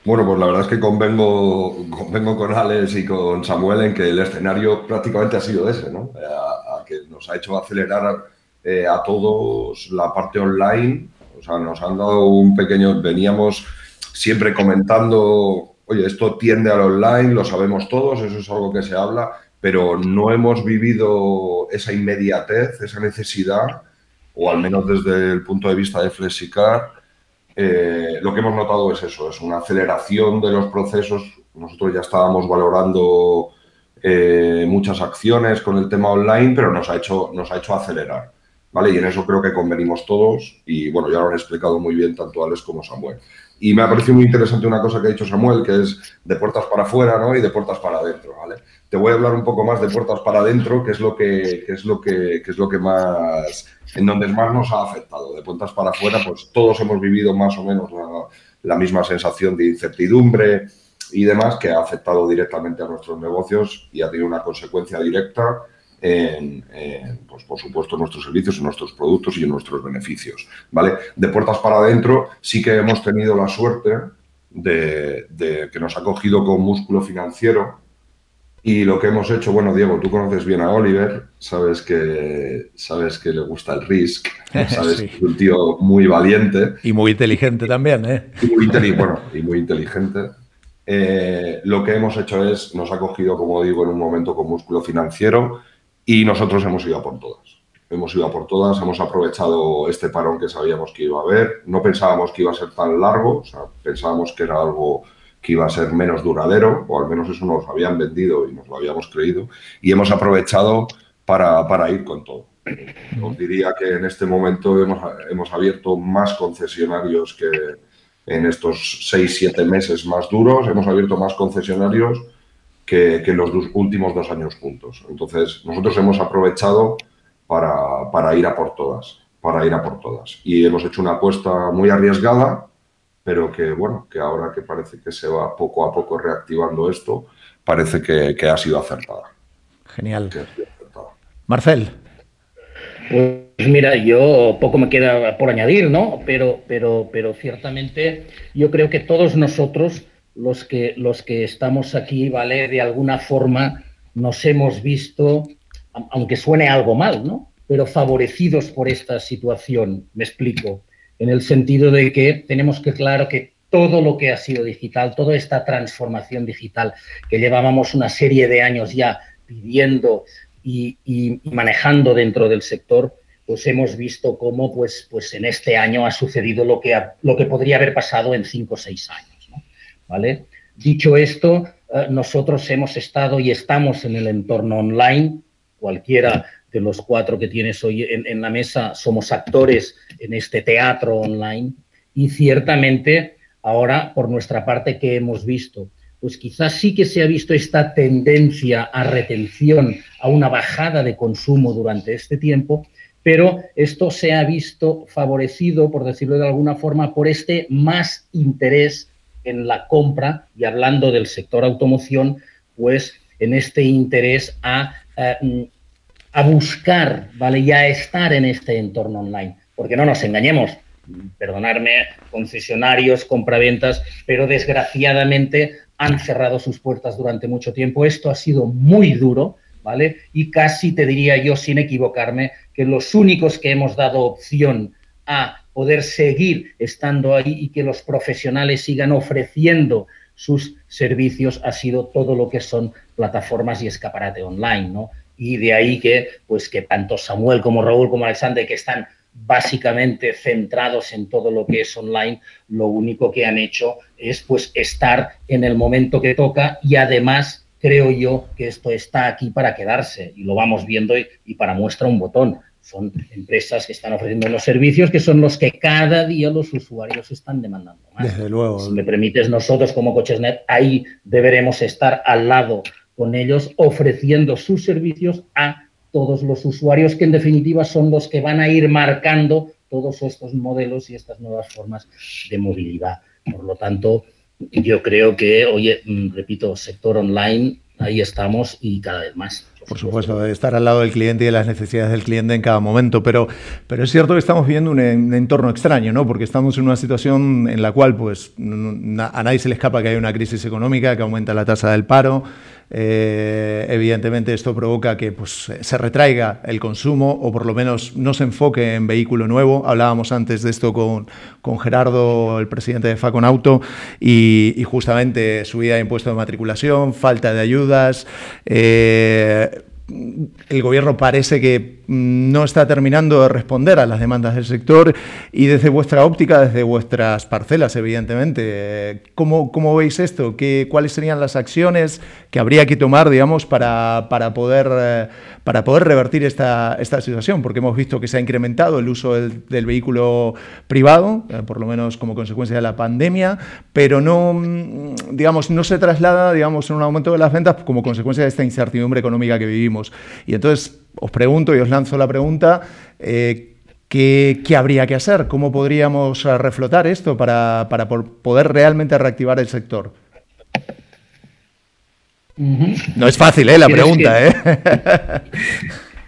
[SPEAKER 6] Bueno, pues la verdad es que convengo, convengo con Alex y con Samuel en que el escenario prácticamente ha sido ese, ¿no? A, que nos ha hecho acelerar eh, a todos la parte online. O sea, nos han dado un pequeño... Veníamos siempre comentando oye, esto tiende al online, lo sabemos todos, eso es algo que se habla, pero no hemos vivido esa inmediatez, esa necesidad, o al menos desde el punto de vista de Flexicar, eh, lo que hemos notado es eso, es una aceleración de los procesos. Nosotros ya estábamos valorando eh, muchas acciones con el tema online, pero nos ha hecho, nos ha hecho acelerar. ¿Vale? Y en eso creo que convenimos todos y bueno, ya lo han explicado muy bien tanto Alex como Samuel. Y me ha parecido muy interesante una cosa que ha dicho Samuel, que es de puertas para afuera ¿no? y de puertas para adentro. ¿vale? Te voy a hablar un poco más de puertas para adentro, que es lo que, es lo que, es lo que más, en donde más nos ha afectado. De puertas para afuera, pues todos hemos vivido más o menos la, misma sensación de incertidumbre y demás, que ha afectado directamente a nuestros negocios y ha tenido una consecuencia directa en, pues por supuesto, nuestros servicios, en nuestros productos y en nuestros beneficios. ¿vale? De puertas para adentro sí que hemos tenido la suerte de, que nos ha cogido con músculo financiero y lo que hemos hecho, bueno, Diego, tú conoces bien a Oliver, sabes que, sabes que le gusta el risk, sabes que es un tío muy valiente.
[SPEAKER 2] Y muy inteligente también, ¿eh?
[SPEAKER 6] Y muy, bueno, y muy inteligente. Eh, lo que hemos hecho es, nos ha cogido, como digo, en un momento con músculo financiero, y nosotros hemos ido a por todas. Hemos ido a por todas, hemos aprovechado este parón que sabíamos que iba a haber. No pensábamos que iba a ser tan largo, o sea, pensábamos que era algo que iba a ser menos duradero, o al menos eso nos habían vendido y nos lo habíamos creído, y hemos aprovechado para, para ir con todo. Os diría que en este momento hemos, hemos abierto más concesionarios que en estos seis, siete meses más duros, hemos abierto más concesionarios que, en los últimos dos años juntos. Entonces, nosotros hemos aprovechado para, para, ir a por todas, para ir a por todas. Y hemos hecho una apuesta muy arriesgada, pero que, bueno, que ahora que parece que se va poco a poco reactivando esto, parece que, que ha sido acertada.
[SPEAKER 2] Genial. Marcel.
[SPEAKER 5] Pues mira, yo poco me queda por añadir, ¿no? Pero, pero, pero ciertamente yo creo que todos nosotros los que, los que estamos aquí, ¿vale? De alguna forma nos hemos visto, aunque suene algo mal, ¿no? Pero favorecidos por esta situación, me explico, en el sentido de que tenemos que claro que todo lo que ha sido digital, toda esta transformación digital que llevábamos una serie de años ya pidiendo y, manejando dentro del sector, pues hemos visto cómo pues, pues en este año ha sucedido lo que, lo que podría haber pasado en cinco o seis años. ¿Vale? Dicho esto, eh, nosotros hemos estado y estamos en el entorno online, cualquiera de los cuatro que tienes hoy en, la mesa somos actores en este teatro online. Y ciertamente ahora por nuestra parte que hemos visto, pues quizás sí que se ha visto esta tendencia a retención, a una bajada de consumo durante este tiempo, pero esto se ha visto favorecido, por decirlo de alguna forma, por este más interés en la compra y hablando del sector automoción, pues en este interés a, eh, a buscar, ¿vale? Y a estar en este entorno online. Porque no nos engañemos, perdonarme, concesionarios, compraventas, pero desgraciadamente han cerrado sus puertas durante mucho tiempo. Esto ha sido muy duro, ¿vale? Y casi te diría yo, sin equivocarme, que los únicos que hemos dado opción a poder seguir estando ahí y que los profesionales sigan ofreciendo sus servicios ha sido todo lo que son plataformas y escaparate online, ¿no? Y de ahí que, pues, que tanto Samuel como Raúl como Alexander, que están básicamente centrados en todo lo que es online, lo único que han hecho es pues estar en el momento que toca y además creo yo que esto está aquí para quedarse y lo vamos viendo y, y para muestra un botón. Son empresas que están ofreciendo los servicios que son los que cada día los usuarios están demandando más.
[SPEAKER 2] Desde luego.
[SPEAKER 5] Si me permites, nosotros como Cochesnet, ahí deberemos estar al lado con ellos ofreciendo sus servicios a todos los usuarios que en definitiva son los que van a ir marcando todos estos modelos y estas nuevas formas de movilidad. Por lo tanto, yo creo que, oye, mm, repito, sector online, ahí estamos y cada vez más.
[SPEAKER 2] Por supuesto, de estar al lado del cliente y de las necesidades del cliente en cada momento, pero, pero es cierto que estamos viviendo un, un entorno extraño, ¿no? Porque estamos en una situación en la cual, pues, a nadie se le escapa que hay una crisis económica, que aumenta la tasa del paro, eh, evidentemente esto provoca que pues, se retraiga el consumo o por lo menos no se enfoque en vehículo nuevo. Hablábamos antes de esto con, con Gerardo, el presidente de Facon Auto, y, justamente subida de impuesto de matriculación, falta de ayudas. Eh, el gobierno parece que no está terminando de responder a las demandas del sector y desde vuestra óptica, desde vuestras parcelas, evidentemente, ¿cómo, cómo veis esto? ¿Qué, ¿Cuáles serían las acciones que habría que tomar, digamos, para, para, poder, eh, para poder revertir esta, esta situación? Porque hemos visto que se ha incrementado el uso del, del vehículo privado, eh, por lo menos como consecuencia de la pandemia, pero no, mm, digamos, no se traslada, digamos, en un aumento de las ventas como consecuencia de esta incertidumbre económica que vivimos. Y entonces os pregunto y os lanzo la pregunta, eh, ¿qué, ¿qué, habría que hacer? ¿Cómo podríamos reflotar esto para, para poder realmente reactivar el sector? Uh -huh. No es fácil, ¿eh? La pregunta,
[SPEAKER 5] que... ¿eh?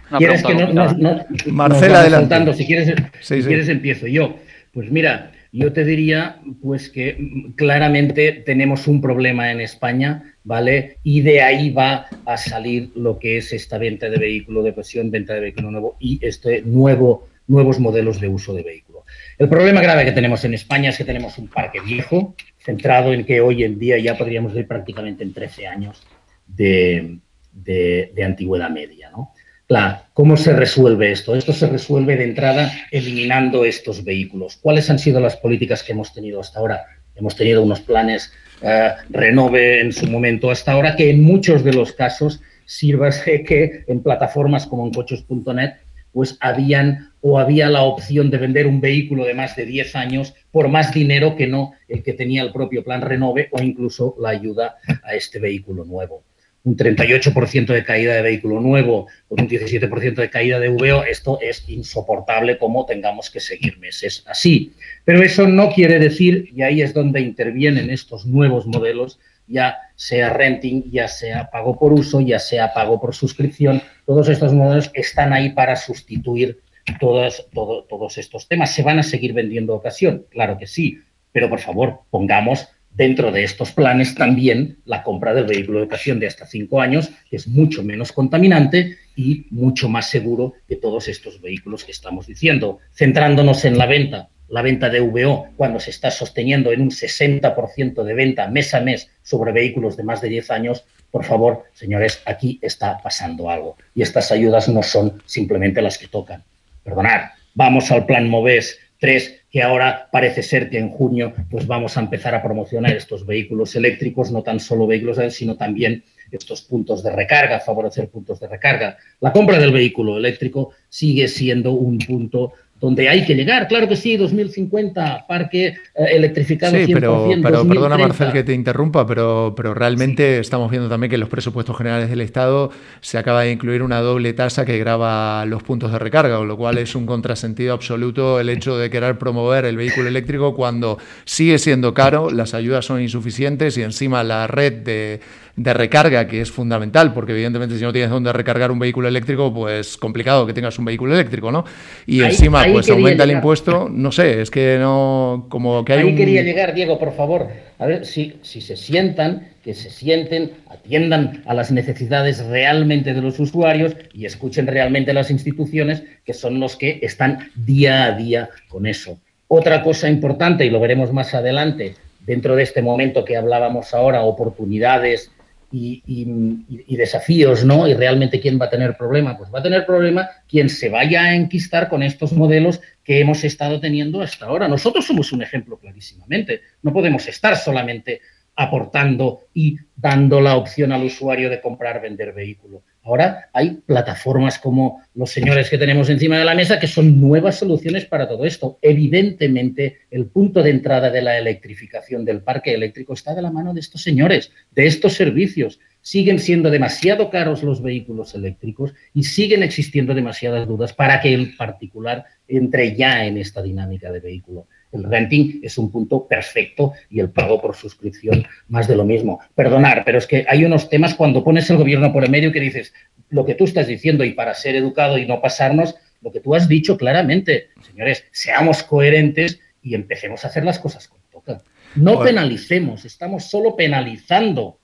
[SPEAKER 5] ¿Quieres que no, no, no
[SPEAKER 2] Marcela, adelante.
[SPEAKER 5] Si quieres, sí, si sí. quieres empiezo yo. Pues mira, yo te diría pues que mm, claramente tenemos un problema en España, ¿vale? Y de ahí va a salir lo que es esta venta de vehículo de presión, venta de vehículo nuevo y este nuevo, nuevos modelos de uso de vehículo. El problema grave que tenemos en España es que tenemos un parque viejo, centrado en que hoy en día ya podríamos ver prácticamente en 13 años de, de, de antigüedad media, ¿no? Claro, ¿cómo se resuelve esto? Esto se resuelve de entrada eliminando estos vehículos. ¿Cuáles han sido las políticas que hemos tenido hasta ahora? Hemos tenido unos planes eh, renove en su momento hasta ahora que en muchos de los casos sirve que en plataformas como en coches.net pues habían o había la opción de vender un vehículo de más de 10 años por más dinero que no el que tenía el propio plan renove o incluso la ayuda a este vehículo nuevo un 38% de caída de vehículo nuevo, con un 17% de caída de VO, esto es insoportable como tengamos que seguir meses así. Pero eso no quiere decir, y ahí es donde intervienen estos nuevos modelos, ya sea renting, ya sea pago por uso, ya sea pago por suscripción, todos estos modelos están ahí para sustituir todos, todo, todos estos temas. ¿Se van a seguir vendiendo ocasión? Claro que sí, pero por favor, pongamos dentro de estos planes también la compra del vehículo de ocasión de hasta cinco años, que es mucho menos contaminante y mucho más seguro que todos estos vehículos que estamos diciendo. Centrándonos en la venta, la venta de VO, cuando se está sosteniendo en un 60% de venta mes a mes sobre vehículos de más de 10 años, por favor, señores, aquí está pasando algo. Y estas ayudas no son simplemente las que tocan. Perdonad, vamos al plan MOVES 3, que ahora parece ser que en junio pues vamos a empezar a promocionar estos vehículos eléctricos, no tan solo vehículos, sino también estos puntos de recarga, favorecer puntos de recarga. La compra del vehículo eléctrico sigue siendo un punto donde hay que llegar. Claro que sí, 2050, parque eh, electrificado.
[SPEAKER 2] Sí, pero, pero perdona Marcel que te interrumpa, pero, pero realmente estamos viendo también que en los presupuestos generales del Estado se acaba de incluir una doble tasa que graba los puntos de recarga, con lo cual es un contrasentido absoluto el hecho de querer promover el vehículo eléctrico cuando sigue siendo caro, las ayudas son insuficientes y encima la red de de recarga, que es fundamental, porque evidentemente si no tienes dónde recargar un vehículo eléctrico, pues complicado que tengas un vehículo eléctrico, ¿no? Y encima, pues aumenta el impuesto, no sé, es que no, como que hay
[SPEAKER 5] Ahí quería llegar, Diego, por favor. A ver, si, si se sientan, que se sienten, atiendan a las necesidades realmente de los usuarios y escuchen realmente las instituciones, que son los que están día a día con eso. Otra cosa importante, y lo veremos más adelante, dentro de este momento que hablábamos ahora, oportunidades y, desafíos, ¿no? Y realmente quién va a tener problema. Pues va a tener problema quien se vaya a enquistar con estos modelos que hemos estado teniendo hasta ahora. Nosotros somos un ejemplo clarísimamente. No podemos estar solamente aportando y dando la opción al usuario de comprar, vender vehículo. Ahora hay plataformas como los señores que tenemos encima de la mesa que son nuevas soluciones para todo esto. Evidentemente, el punto de entrada de la electrificación del parque eléctrico está de la mano de estos señores, de estos servicios. Siguen siendo demasiado caros los vehículos eléctricos y siguen existiendo demasiadas dudas para que el particular entre ya en esta dinámica de vehículo. El renting es un punto perfecto y el pago por suscripción más de lo mismo. Perdonar, pero es que hay unos temas cuando pones el gobierno por el medio que dices lo que tú estás diciendo y para ser educado y no pasarnos, lo que tú has dicho claramente. Señores, seamos coherentes y empecemos a hacer las cosas como toca. No penalicemos, estamos solo penalizando.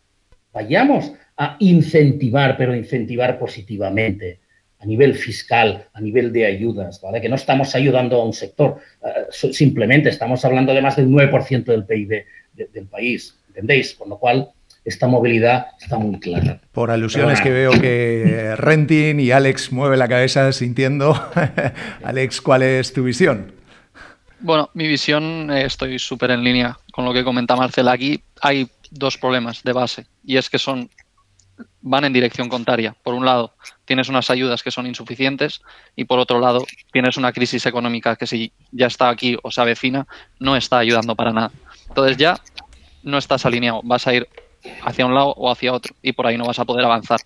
[SPEAKER 5] Vayamos a incentivar, pero incentivar positivamente a nivel fiscal, a nivel de ayudas, ¿vale? Que no estamos ayudando a un sector, simplemente estamos hablando de más del 9% del PIB del país, ¿entendéis? Con lo cual, esta movilidad está muy clara.
[SPEAKER 2] Por alusiones que veo que Rentin y Alex mueve la cabeza sintiendo. Alex, ¿cuál es tu visión?
[SPEAKER 7] Bueno, mi visión, eh, estoy súper en línea con lo que comenta Marcela. Aquí hay dos problemas de base y es que son van en dirección contraria. Por un lado, tienes unas ayudas que son insuficientes y por otro lado, tienes una crisis económica que si ya está aquí o se avecina, no está ayudando para nada. Entonces ya no estás alineado, vas a ir hacia un lado o hacia otro y por ahí no vas a poder avanzar.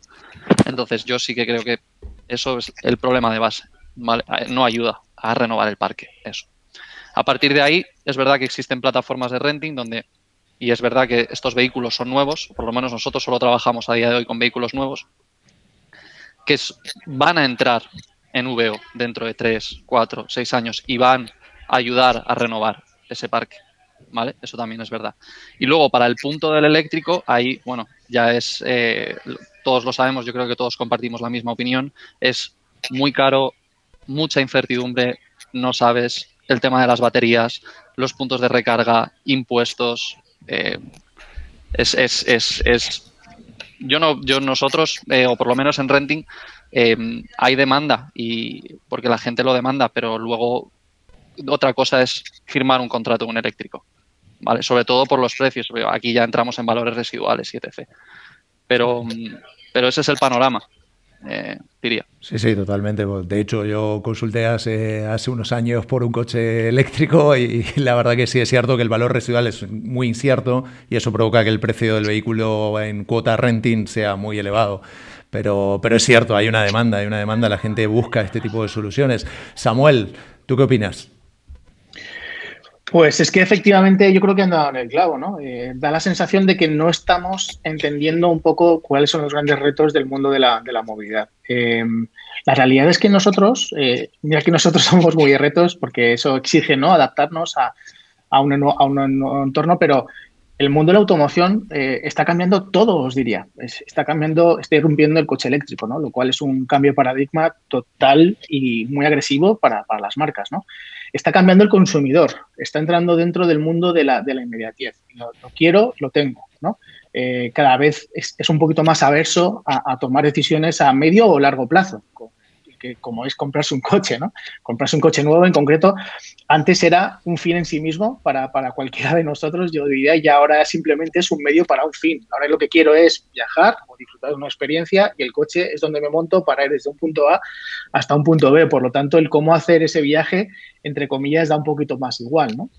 [SPEAKER 7] Entonces yo sí que creo que eso es el problema de base. No ayuda a renovar el parque, eso. A partir de ahí, es verdad que existen plataformas de renting donde y es verdad que estos vehículos son nuevos, por lo menos nosotros solo trabajamos a día de hoy con vehículos nuevos, que van a entrar en VO dentro de 3, 4, 6 años y van a ayudar a renovar ese parque. ¿Vale? Eso también es verdad. Y luego, para el punto del eléctrico, ahí, bueno, ya es, eh, todos lo sabemos, yo creo que todos compartimos la misma opinión, es muy caro, mucha incertidumbre, no sabes el tema de las baterías, los puntos de recarga, impuestos, eh, es, es, es, es, yo no, yo nosotros, eh, o por lo menos en renting, eh, hay demanda y porque la gente lo demanda, pero luego otra cosa es firmar un contrato con un eléctrico, ¿vale? Sobre todo por los precios, aquí ya entramos en valores residuales etc. Pero, pero ese es el panorama eh.
[SPEAKER 2] Sí, sí, totalmente. De hecho, yo consulté hace, hace unos años por un coche eléctrico y, la verdad que sí es cierto que el valor residual es muy incierto y eso provoca que el precio del vehículo en cuota renting sea muy elevado. Pero, pero es cierto, hay una demanda, hay una demanda, la gente busca este tipo de soluciones. Samuel, ¿tú qué opinas?
[SPEAKER 4] Pues es que efectivamente yo creo que han dado en el clavo, ¿no? Eh, da la sensación de que no estamos entendiendo un poco cuáles son los grandes retos del mundo de la, movilidad. Eh, la realidad es que nosotros, eh, mira que nosotros somos muy retos porque eso exige, ¿no? Adaptarnos a, un, a un entorno, pero el mundo de la automoción está cambiando todo, os diría. está cambiando, está irrumpiendo el coche eléctrico, ¿no? Lo cual es un cambio de paradigma total y muy agresivo para, para las marcas, ¿no? Está cambiando el consumidor, está entrando dentro del mundo de la, de la inmediatez. Lo, quiero, lo tengo. ¿no? Eh, cada vez es, un poquito más averso a, tomar decisiones a medio o largo plazo. Que como es comprarse un coche, ¿no? Comprarse un coche nuevo en concreto, antes era un fin en sí mismo para, para cualquiera de nosotros, yo diría, y ahora simplemente es un medio para un fin. Ahora lo que quiero es viajar o disfrutar de una experiencia y el coche es donde me monto para ir desde un punto A hasta un punto B. Por lo tanto, el cómo hacer ese viaje, entre comillas, da un poquito más igual, ¿no?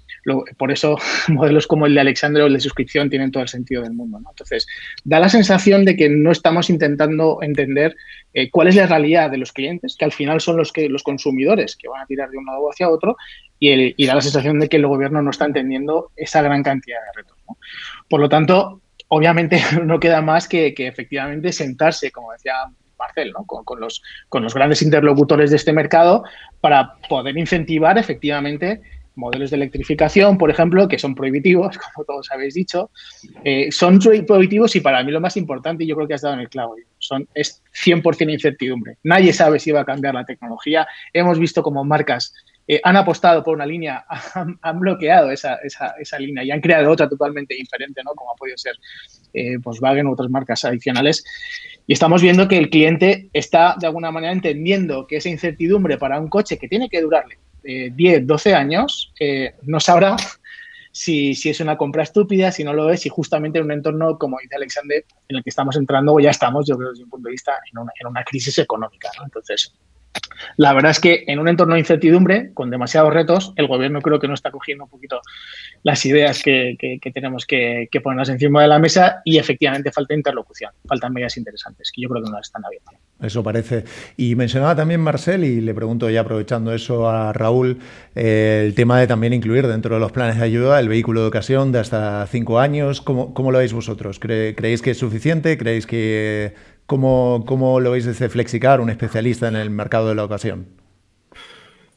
[SPEAKER 4] Por eso modelos como el de Alexandre o el de suscripción tienen todo el sentido del mundo. Entonces, da la sensación de que no estamos intentando entender eh, cuál es la realidad de los clientes, que al final son los, que, los consumidores que van a tirar de un lado hacia otro, y, da la sensación de que el gobierno no está entendiendo esa gran cantidad de retos. ¿no? Por lo tanto, obviamente no queda más que, efectivamente sentarse, como decía Marcel, con los grandes interlocutores de este mercado para poder incentivar efectivamente modelos de electrificación, por ejemplo, que son prohibitivos, como todos habéis dicho, eh, son prohibitivos y para mí lo más importante, yo creo que has dado en el clavo, son, es 100% incertidumbre. Nadie sabe si va a cambiar la tecnología. Hemos visto como marcas eh, han apostado por una línea, han, bloqueado esa, esa, línea y han creado otra totalmente diferente, ¿no? Como ha podido ser eh, Volkswagen u otras marcas adicionales. Y estamos viendo que el cliente está de alguna manera entendiendo que esa incertidumbre para un coche que tiene que durarle 10, eh, 12 años, no sabrá si, si, es una compra estúpida, si no lo es, y justamente en un entorno, como dice Alexander, en el que estamos entrando, o ya estamos, yo creo desde un punto de vista, en una, en una crisis económica. Entonces, la verdad es que en un entorno de incertidumbre, con demasiados retos, el gobierno creo que no está cogiendo un poquito las ideas que, tenemos que, ponerlas encima de la mesa y efectivamente falta interlocución, faltan medidas interesantes que yo creo que no las están habiendo.
[SPEAKER 2] Eso parece. Y mencionaba también Marcel, y le pregunto ya aprovechando eso a Raúl, eh, el tema de también incluir dentro de los planes de ayuda el vehículo de ocasión de hasta cinco años. ¿Cómo, cómo lo veis vosotros? ¿Creéis que es suficiente? ¿Creéis que ¿Cómo, lo veis desde Flexicar, un especialista en el mercado de la ocasión?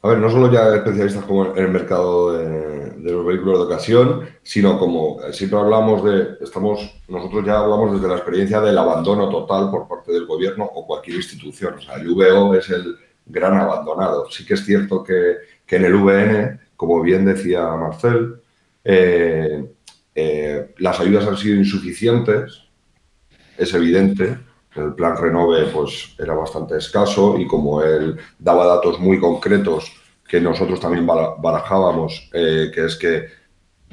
[SPEAKER 6] A ver, no solo ya especialistas como en el mercado de, los vehículos de ocasión, sino como siempre hablamos de, estamos, nosotros ya hablamos desde la experiencia del abandono total por parte del gobierno o cualquier institución. O sea, el VO es el gran abandonado. Sí que es cierto que, en el VN, como bien decía Marcel, eh, eh, las ayudas han sido insuficientes, es evidente, el plan Renove pues, era bastante escaso y como él daba datos muy concretos que nosotros también barajábamos, eh, que es que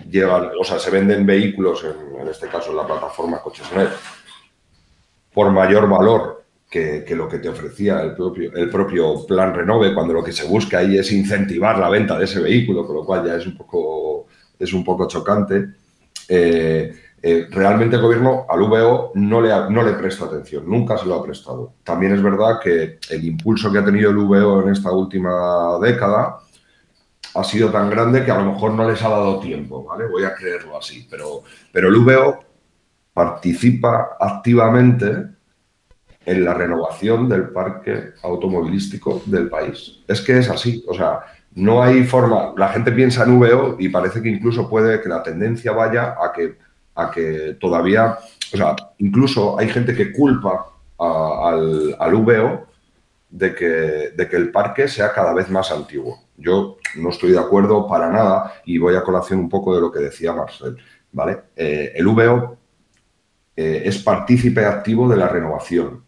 [SPEAKER 6] llegan, o sea, se venden vehículos, en, este caso en la plataforma Cochesnet, por mayor valor que, lo que te ofrecía el propio, el propio plan Renove, cuando lo que se busca ahí es incentivar la venta de ese vehículo, con lo cual ya es un poco, es un poco chocante. Eh, eh, realmente el gobierno al VO no le, no le presta atención, nunca se lo ha prestado. También es verdad que el impulso que ha tenido el VO en esta última década ha sido tan grande que a lo mejor no les ha dado tiempo, ¿vale? Voy a creerlo así, pero, pero el VO participa activamente en la renovación del parque automovilístico del país. Es que es así, o sea, no hay forma, la gente piensa en VO y parece que incluso puede que la tendencia vaya a que a que todavía, o sea, incluso hay gente que culpa al, al VO de que, de que el parque sea cada vez más antiguo. Yo no estoy de acuerdo para nada y voy a colación un poco de lo que decía Marcel. ¿vale? Eh, el VO eh, es partícipe activo de la renovación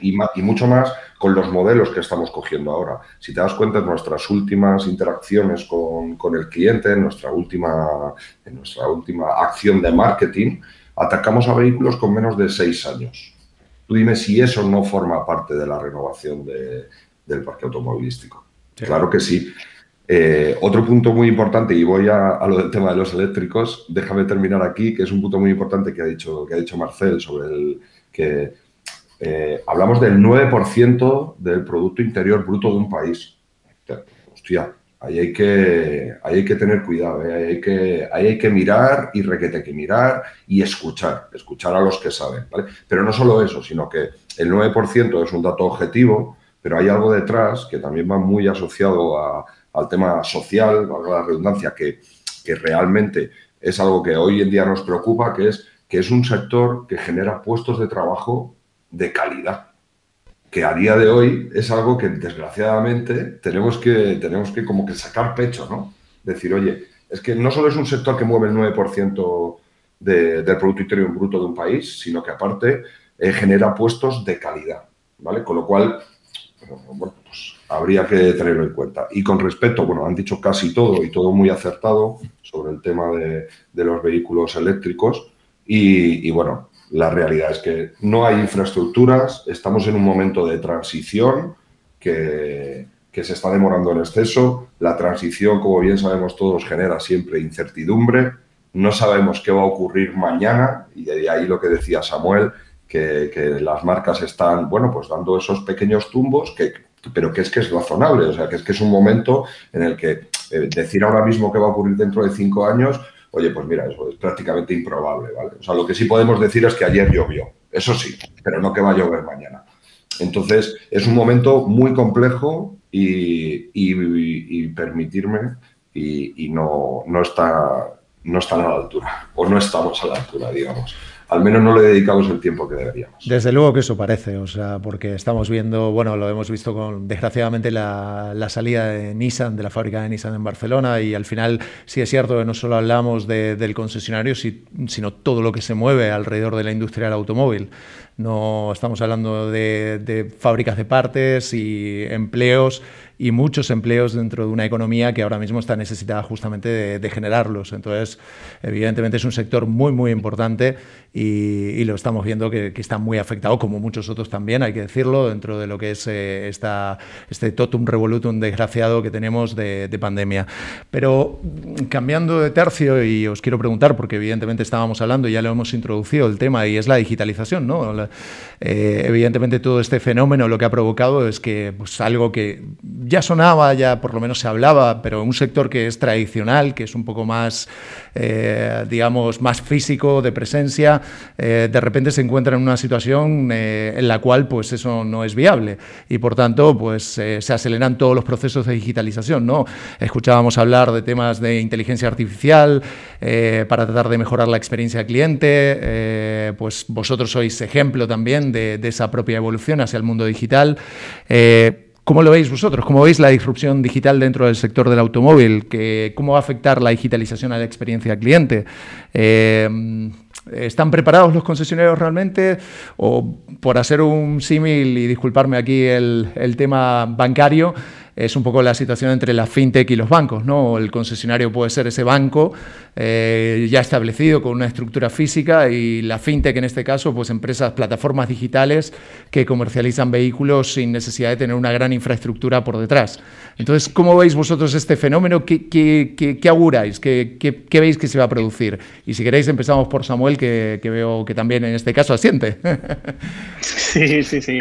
[SPEAKER 6] y, y, mucho más con los modelos que estamos cogiendo ahora. Si te das cuenta, en nuestras últimas interacciones con, con el cliente, en nuestra, última, en nuestra última acción de marketing, atacamos a vehículos con menos de seis años. Tú dime si eso no forma parte de la renovación de, del parque automovilístico. Claro que sí. Eh, otro punto muy importante, y voy a, a, lo del tema de los eléctricos, déjame terminar aquí, que es un punto muy importante que ha dicho, que ha dicho Marcel sobre el que eh, hablamos del 9% del Producto Interior Bruto de un país. Hostia, ahí hay que, hay que tener cuidado, ¿eh? ahí, hay que, hay que mirar y requete que mirar y escuchar, escuchar a los que saben. Pero no solo eso, sino que el 9% es un dato objetivo, pero hay algo detrás que también va muy asociado al tema social, valga la redundancia, que, que realmente es algo que hoy en día nos preocupa, que es que es un sector que genera puestos de trabajo de calidad, que a día de hoy es algo que desgraciadamente tenemos que, tenemos que como que sacar pecho, ¿no? Decir, oye, es que no solo es un sector que mueve el 9% del Producto Interior Bruto de un país, sino que aparte eh, genera puestos de calidad, ¿vale? Con lo cual, pues habría que tenerlo en cuenta. Y con respecto, bueno, han dicho casi todo y todo muy acertado sobre el tema de, los vehículos eléctricos y, bueno, la realidad es que no hay infraestructuras, estamos en un momento de transición que, que se está demorando en exceso. La transición, como bien sabemos todos, genera siempre incertidumbre. No sabemos qué va a ocurrir mañana y de ahí lo que decía Samuel, que, las marcas están, bueno, pues dando esos pequeños tumbos, que, pero que es que es razonable, o sea, que es que es un momento en el que eh, decir ahora mismo qué va a ocurrir dentro de cinco años, oye, pues mira, eso es prácticamente improbable, ¿vale? O sea, lo que sí podemos decir es que ayer llovió, eso sí, pero no que va a llover mañana. Entonces, es un momento muy complejo y, permitirme y, no, no, está, no están a la altura, o no estamos a la altura, digamos al menos no le dedicamos el tiempo que deberíamos.
[SPEAKER 2] Desde luego que eso parece, o sea, porque estamos viendo, bueno, lo hemos visto con, desgraciadamente, la, salida de Nissan, de la fábrica de Nissan en Barcelona, y al final sí es cierto que no solo hablamos del concesionario, sino todo lo que se mueve alrededor de la industria del automóvil. No estamos hablando de, fábricas de partes y empleos y muchos empleos dentro de una economía que ahora mismo está necesitada justamente de, generarlos. Entonces, evidentemente es un sector muy, muy importante y, lo estamos viendo que, está muy afectado, como muchos otros también, hay que decirlo, dentro de lo que es eh, esta, este totum revolutum desgraciado que tenemos de, pandemia. Pero cambiando de tercio, y os quiero preguntar, porque evidentemente estábamos hablando, y ya lo hemos introducido el tema, y es la digitalización. ¿no? Eh, evidentemente todo este fenómeno lo que ha provocado es que pues, algo que ya sonaba, ya por lo menos se hablaba, pero un sector que es tradicional, que es un poco más, eh, digamos, más físico, de presencia, eh, de repente se encuentra en una situación eh, en la cual pues eso no es viable y por tanto pues se aceleran todos los procesos de digitalización, ¿no? Escuchábamos hablar de temas de inteligencia artificial para tratar de mejorar la experiencia cliente, pues vosotros sois ejemplo también de, esa propia evolución hacia el mundo digital. ¿Cómo lo veis vosotros? ¿Cómo veis la disrupción digital dentro del sector del automóvil? ¿Cómo va a afectar la digitalización a la experiencia del cliente? Eh, ¿Están preparados los concesionarios realmente? O por hacer un símil y disculparme aquí el tema bancario, es un poco la situación entre la fintech y los bancos. ¿no? El concesionario puede ser ese banco eh, ya establecido con una estructura física y la fintech en este caso, pues empresas, plataformas digitales que comercializan vehículos sin necesidad de tener una gran infraestructura por detrás. Entonces, ¿cómo veis vosotros este fenómeno? ¿Qué, qué, auguráis? ¿Qué, ¿Qué, veis que se va a producir? Y si queréis empezamos por Samuel, que, veo que también en este caso asiente.
[SPEAKER 4] Sí, sí, sí.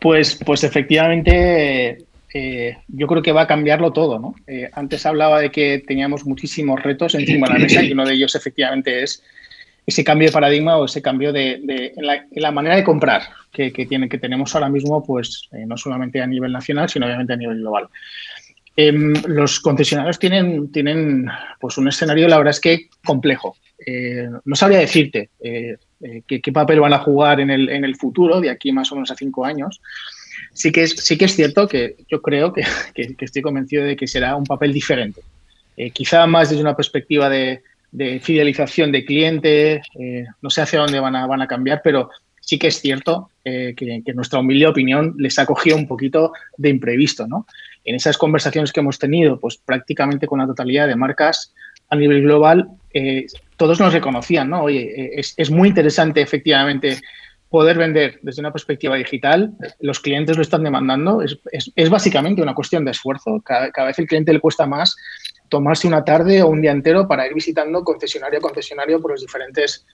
[SPEAKER 4] Pues, pues efectivamente eh, yo creo que va a cambiarlo todo. ¿no? Eh, antes hablaba de que teníamos muchísimos retos encima de la mesa y uno de ellos efectivamente es ese cambio de paradigma o ese cambio de, en la, manera de comprar que, que tenemos ahora mismo, pues eh, no solamente a nivel nacional, sino obviamente a nivel global. Em, los concesionarios tienen, tienen pues un escenario, la verdad es que complejo. no sabría decirte qué, qué, papel van a jugar en el, en el futuro, de aquí más o menos a cinco años, sí que es, sí que es cierto que yo creo que, estoy convencido de que será un papel diferente. Eh, quizá más desde una perspectiva de, fidelización de cliente, eh, no sé hacia dónde van a, van a cambiar, pero sí que es cierto eh, que, que, nuestra humilde opinión les ha cogido un poquito de imprevisto. ¿no? En esas conversaciones que hemos tenido, pues prácticamente con la totalidad de marcas a nivel global, todos nos reconocían, ¿no? Oye, es, es muy interesante efectivamente poder vender desde una perspectiva digital, los clientes lo están demandando, es, básicamente una cuestión de esfuerzo. Cada, vez el cliente le cuesta más tomarse una tarde o un día entero para ir visitando concesionario a concesionario por los diferentes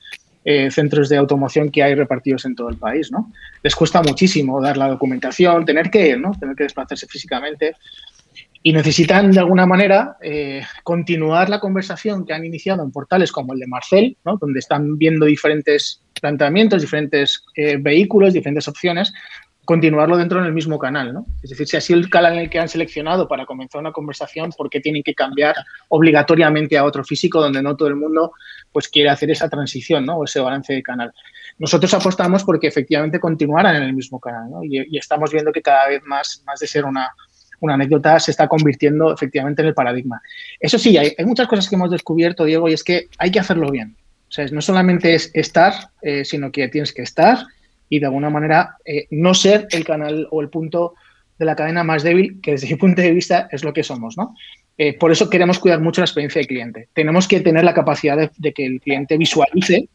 [SPEAKER 4] eh, centros de automoción que hay repartidos en todo el país. ¿no? Les cuesta muchísimo dar la documentación, tener que ir, ¿no? tener que desplazarse físicamente y necesitan de alguna manera eh, continuar la conversación que han iniciado en portales como el de Marcel, ¿no? donde están viendo diferentes planteamientos, diferentes eh, vehículos, diferentes opciones, continuarlo dentro del mismo canal. ¿no? Es decir, si ha sido el canal en el que han seleccionado para comenzar una conversación, ¿por qué tienen que cambiar obligatoriamente a otro físico donde no todo el mundo pues, quiere hacer esa transición ¿no? o ese balance de canal? Nosotros apostamos porque efectivamente continuaran en el mismo canal ¿no? y, y, estamos viendo que cada vez más, más de ser una, una anécdota se está convirtiendo efectivamente en el paradigma. Eso sí, hay, muchas cosas que hemos descubierto, Diego, y es que hay que hacerlo bien. O sea, no solamente es estar, eh, sino que tienes que estar y de alguna manera eh, no ser el canal o el punto de la cadena más débil, que desde mi punto de vista es lo que somos, ¿no? Eh, por eso queremos cuidar mucho la experiencia del cliente. Tenemos que tener la capacidad de, que el cliente visualice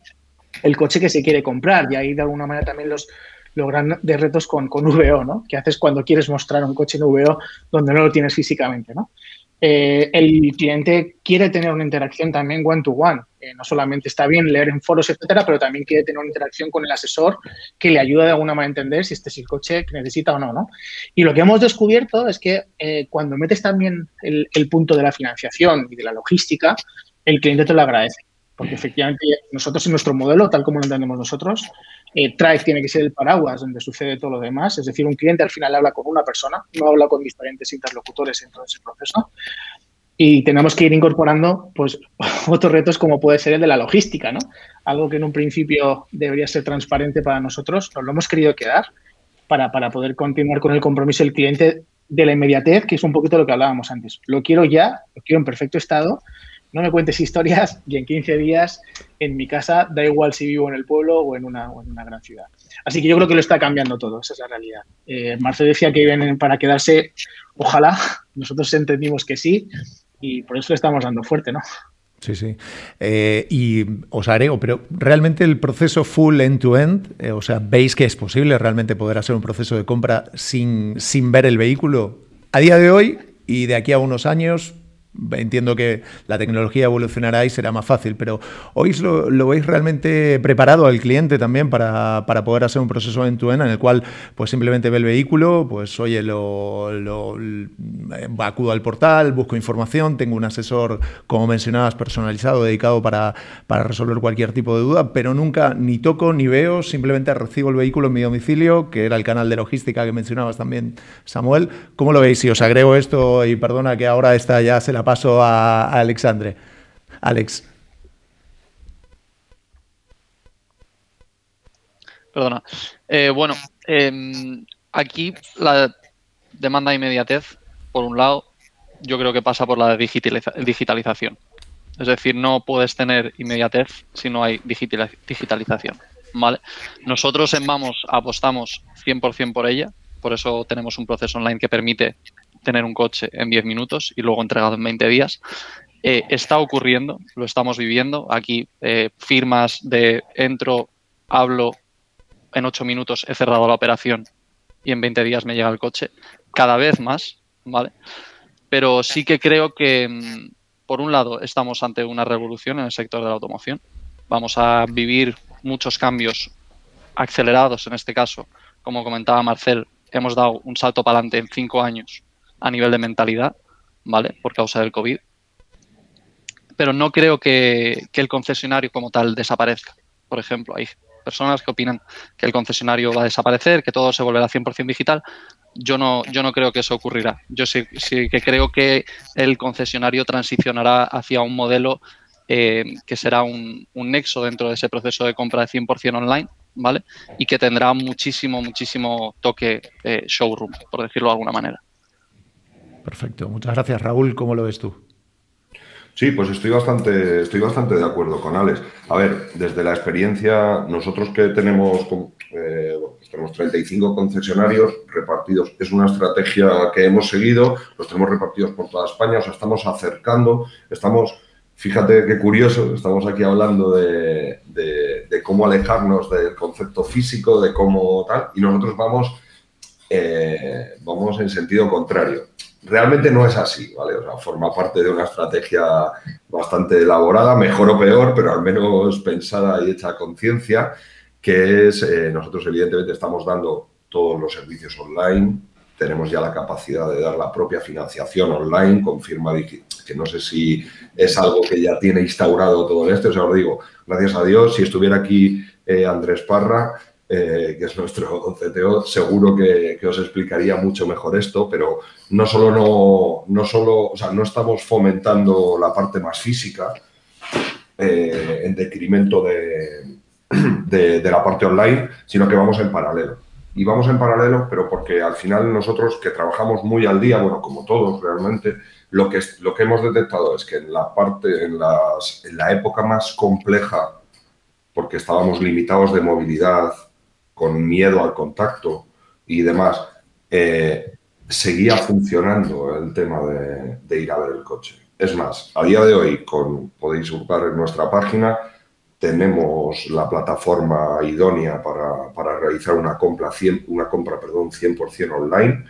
[SPEAKER 4] el coche que se quiere comprar y ahí de alguna manera también los, los grandes retos con, con VO, ¿no? Que haces cuando quieres mostrar un coche en VO donde no lo tienes físicamente, ¿no? Eh, el cliente quiere tener una interacción también one-to-one. Eh, no solamente está bien leer en foros, etcétera, pero también quiere tener una interacción con el asesor que le ayuda de alguna manera a entender si este es el coche que necesita o no. ¿no? Y lo que hemos descubierto es que eh, cuando metes también el, el punto de la financiación y de la logística, el cliente te lo agradece. Porque efectivamente nosotros en nuestro modelo, tal como lo entendemos nosotros, eh, Drive tiene que ser el paraguas donde sucede todo lo demás. Es decir, un cliente al final habla con una persona, no habla con diferentes interlocutores en todo ese proceso. Y tenemos que ir incorporando pues, otros retos como puede ser el de la logística, ¿no? Algo que en un principio debería ser transparente para nosotros, nos lo hemos querido quedar para, para poder continuar con el compromiso del cliente de la inmediatez, que es un poquito lo que hablábamos antes. Lo quiero ya, lo quiero en perfecto estado no me cuentes historias y en 15 días en mi casa, da igual si vivo en el pueblo o en una, en una gran ciudad. Así que yo creo que lo está cambiando todo, esa es la realidad. Eh, Marcelo decía que vienen para quedarse, ojalá, nosotros entendimos que sí y por eso le estamos dando fuerte, ¿no?
[SPEAKER 2] Sí, sí. Eh, y os agrego, pero realmente el proceso full end-to-end, eh, o sea, ¿veis que es posible realmente poder hacer un proceso de compra sin, sin ver el vehículo? A día de hoy y de aquí a unos años, Entiendo que la tecnología evolucionará y será más fácil, pero ¿hoy lo, veis realmente preparado al cliente también para, poder hacer un proceso en tu en el cual pues simplemente ve el vehículo, pues oye, lo, lo, acudo al portal, busco información, tengo un asesor, como mencionabas, personalizado, dedicado para, para resolver cualquier tipo de duda, pero nunca ni toco ni veo, simplemente recibo el vehículo en mi domicilio, que era el canal de logística que mencionabas también, Samuel. ¿Cómo lo veis? Si os agrego esto y perdona que ahora esta ya se la paso a, Alexandre. Alex.
[SPEAKER 7] Perdona. Eh, bueno, em, aquí la demanda de inmediatez, por un lado, yo creo que pasa por la digitalización. Es decir, no puedes tener inmediatez si no hay digitalización. ¿vale? Nosotros en Vamos apostamos 100% por ella, por eso tenemos un proceso online que permite tener un coche en 10 minutos y luego entregado en 20 días. Eh, está ocurriendo, lo estamos viviendo. Aquí eh, firmas de entro, hablo, en 8 minutos he cerrado la operación y en 20 días me llega el coche. Cada vez más, ¿vale? Pero sí que creo que, mm, por un lado, estamos ante una revolución en el sector de la automoción. Vamos a vivir muchos cambios acelerados en este caso. Como comentaba Marcel, hemos dado un salto para adelante en cinco años a nivel de mentalidad, ¿vale? Por causa del COVID. Pero no creo que, el concesionario como tal desaparezca. Por ejemplo, hay personas que opinan que el concesionario va a desaparecer, que todo se volverá 100% digital. Yo no, yo no creo que eso ocurrirá. Yo sí, sí que creo que el concesionario transicionará hacia un modelo eh, que será un, nexo dentro de ese proceso de compra de 100% online, ¿vale? Y que tendrá muchísimo, muchísimo toque eh, showroom, por decirlo de alguna manera.
[SPEAKER 2] Perfecto. Muchas gracias, Raúl. ¿Cómo lo ves tú?
[SPEAKER 6] Sí, pues estoy bastante, estoy bastante de acuerdo con Alex. A ver, desde la experiencia, nosotros que tenemos, eh, tenemos 35 concesionarios repartidos, es una estrategia que hemos seguido, los tenemos repartidos por toda España, o sea, estamos acercando, estamos, fíjate qué curioso, estamos aquí hablando de, de cómo alejarnos del concepto físico, de cómo tal, y nosotros vamos, eh, vamos en sentido contrario realmente no es así, ¿vale? O sea, forma parte de una estrategia bastante elaborada, mejor o peor, pero al menos pensada y hecha a conciencia, que es, eh, nosotros evidentemente estamos dando todos los servicios online, tenemos ya la capacidad de dar la propia financiación online con firma que no sé si es algo que ya tiene instaurado todo esto, o sea, os digo, gracias a Dios, si estuviera aquí eh, Andrés Parra, eh, que es nuestro CTO, seguro que, os explicaría mucho mejor esto, pero no solo, no, no, solo, o sea, no estamos fomentando la parte más física eh, en detrimento de, de, la parte online, sino que vamos en paralelo. Y vamos en paralelo, pero porque al final nosotros que trabajamos muy al día, bueno, como todos realmente, lo que, lo que hemos detectado es que en la parte, en, las, en la época más compleja, porque estábamos limitados de movilidad, con miedo al contacto y demás, eh, seguía funcionando el tema de, ir a ver el coche. Es más, a día de hoy, podéis buscar en nuestra página, tenemos la plataforma idónea para, realizar una compra, 100, una compra perdón, 100% online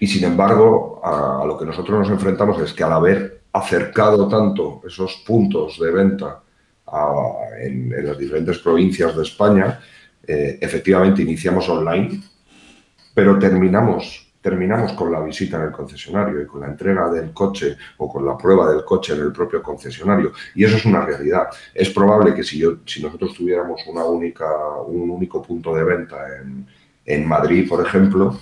[SPEAKER 6] y sin embargo a, lo que nosotros nos enfrentamos es que al haber acercado tanto esos puntos de venta en, las diferentes provincias de España, eh, efectivamente iniciamos online, pero terminamos terminamos con la visita en el concesionario y con la entrega del coche o con la prueba del coche en el propio concesionario. Y eso es una realidad. Es probable que si, yo, si nosotros tuviéramos una única, un único punto de venta en, en Madrid, por ejemplo,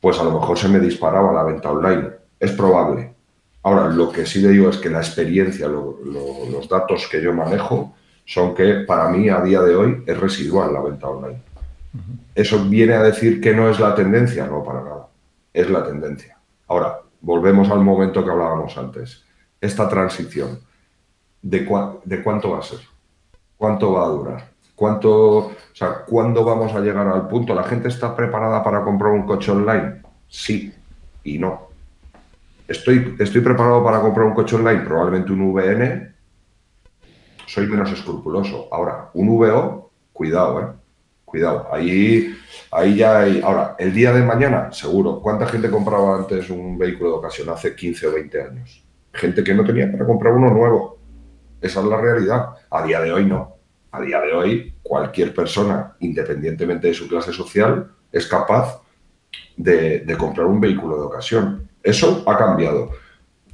[SPEAKER 6] pues a lo mejor se me disparaba la venta online. Es probable. Ahora, lo que sí le digo es que la experiencia, los datos que yo manejo, son que para mí a día de hoy es residual la venta online. ¿Eso viene a decir que no es la tendencia? No, para nada es la tendencia. Ahora, volvemos al momento que hablábamos antes. Esta transición, ¿de, de cuánto va a ser? ¿Cuánto va a durar? ¿Cuánto, o sea, ¿Cuándo vamos a llegar al punto? ¿La gente está preparada para comprar un coche online? Sí y no. ¿Estoy, estoy preparado para comprar un coche online? Probablemente un VN. Soy menos escrupuloso. Ahora, un VO, cuidado, ¿eh? Cuidado, ahí, ahí ya hay... Ahora, el día de mañana, seguro. ¿Cuánta gente compraba antes un vehículo de ocasión hace 15 o 20 años? Gente que no tenía para comprar uno nuevo. Esa es la realidad. A día de hoy no. A día de hoy, cualquier persona, independientemente de su clase social, es capaz de, de comprar un vehículo de ocasión. Eso ha cambiado.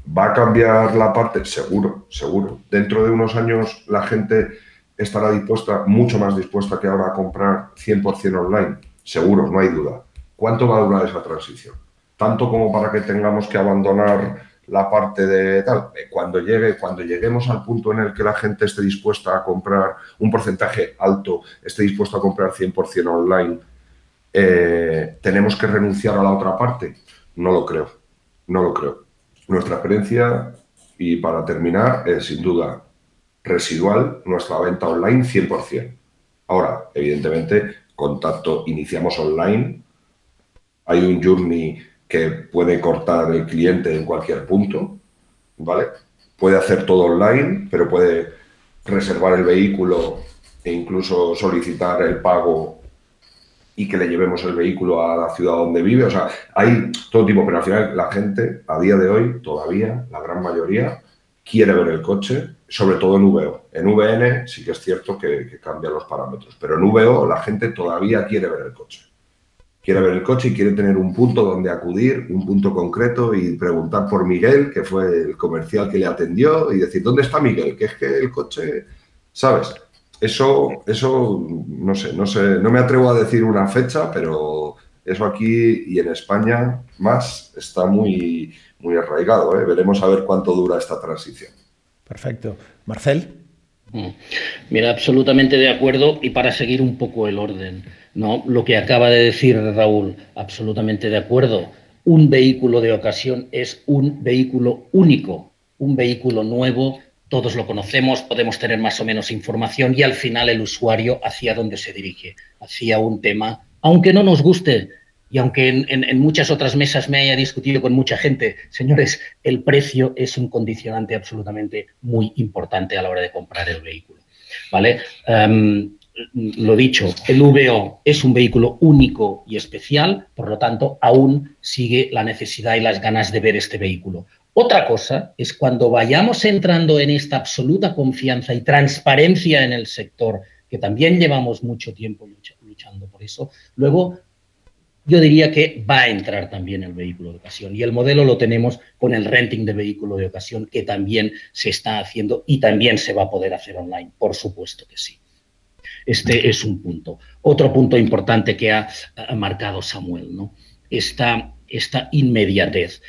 [SPEAKER 6] ¿Va a cambiar la parte? Seguro, seguro. Dentro de unos años la gente estará dispuesta, mucho más dispuesta que ahora a comprar 100% online, seguro, no hay duda. ¿Cuánto va a durar esa transición? Tanto como para que tengamos que abandonar la parte de tal. Eh, cuando, llegue, cuando lleguemos al punto en el que la gente esté dispuesta a comprar un porcentaje alto, esté dispuesto a comprar 100% online, eh, ¿tenemos que renunciar a la otra parte? No lo creo, no lo creo. Nuestra experiencia, y para terminar, es sin duda residual nuestra venta online 100%. Ahora, evidentemente, contacto, iniciamos online, hay un journey que puede cortar el cliente en cualquier punto, ¿vale? Puede hacer todo online, pero puede reservar el vehículo e incluso solicitar el pago y que le llevemos el vehículo a la ciudad donde vive. O sea, hay todo tipo, pero al final la gente, a día de hoy, todavía, la gran mayoría, quiere ver el coche, sobre todo en VO. En VN sí que es cierto que, que cambian los parámetros, pero en VO la gente todavía quiere ver el coche. Quiere ver el coche y quiere tener un punto donde acudir, un punto concreto y preguntar por Miguel, que fue el comercial que le atendió, y decir, ¿dónde está Miguel? Que es que el coche, ¿sabes? Eso, eso, no sé, no sé, no me atrevo a decir una fecha, pero eso aquí y en España más está muy, muy arraigado. ¿eh? Veremos a ver cuánto dura esta transición.
[SPEAKER 2] Perfecto. Marcel.
[SPEAKER 5] Mm. Mira, absolutamente de acuerdo y para seguir un poco el orden, ¿no? Lo que acaba de decir Raúl, absolutamente de acuerdo. Un vehículo de ocasión es un vehículo único, un vehículo nuevo, todos lo conocemos, podemos tener más o menos información y al final el usuario hacia dónde se dirige, hacia un tema, aunque no nos guste, y aunque en, muchas otras mesas me haya discutido con mucha gente, señores, el precio es un condicionante absolutamente muy importante a la hora de comprar el vehículo. ¿vale? Em, lo dicho, el VO es un vehículo único y especial, por lo tanto, aún sigue la necesidad y las ganas de ver este vehículo. Otra cosa es cuando vayamos entrando en esta absoluta confianza y transparencia en el sector, que también llevamos mucho tiempo luchando por eso, luego yo diría que va a entrar también el vehículo de ocasión. Y el modelo lo tenemos con el renting de vehículo de ocasión, que también se está haciendo y también se va a poder hacer online. Por supuesto que sí. Este es un punto. Otro punto importante que ha, marcado Samuel, ¿no? Esta, esta inmediatez.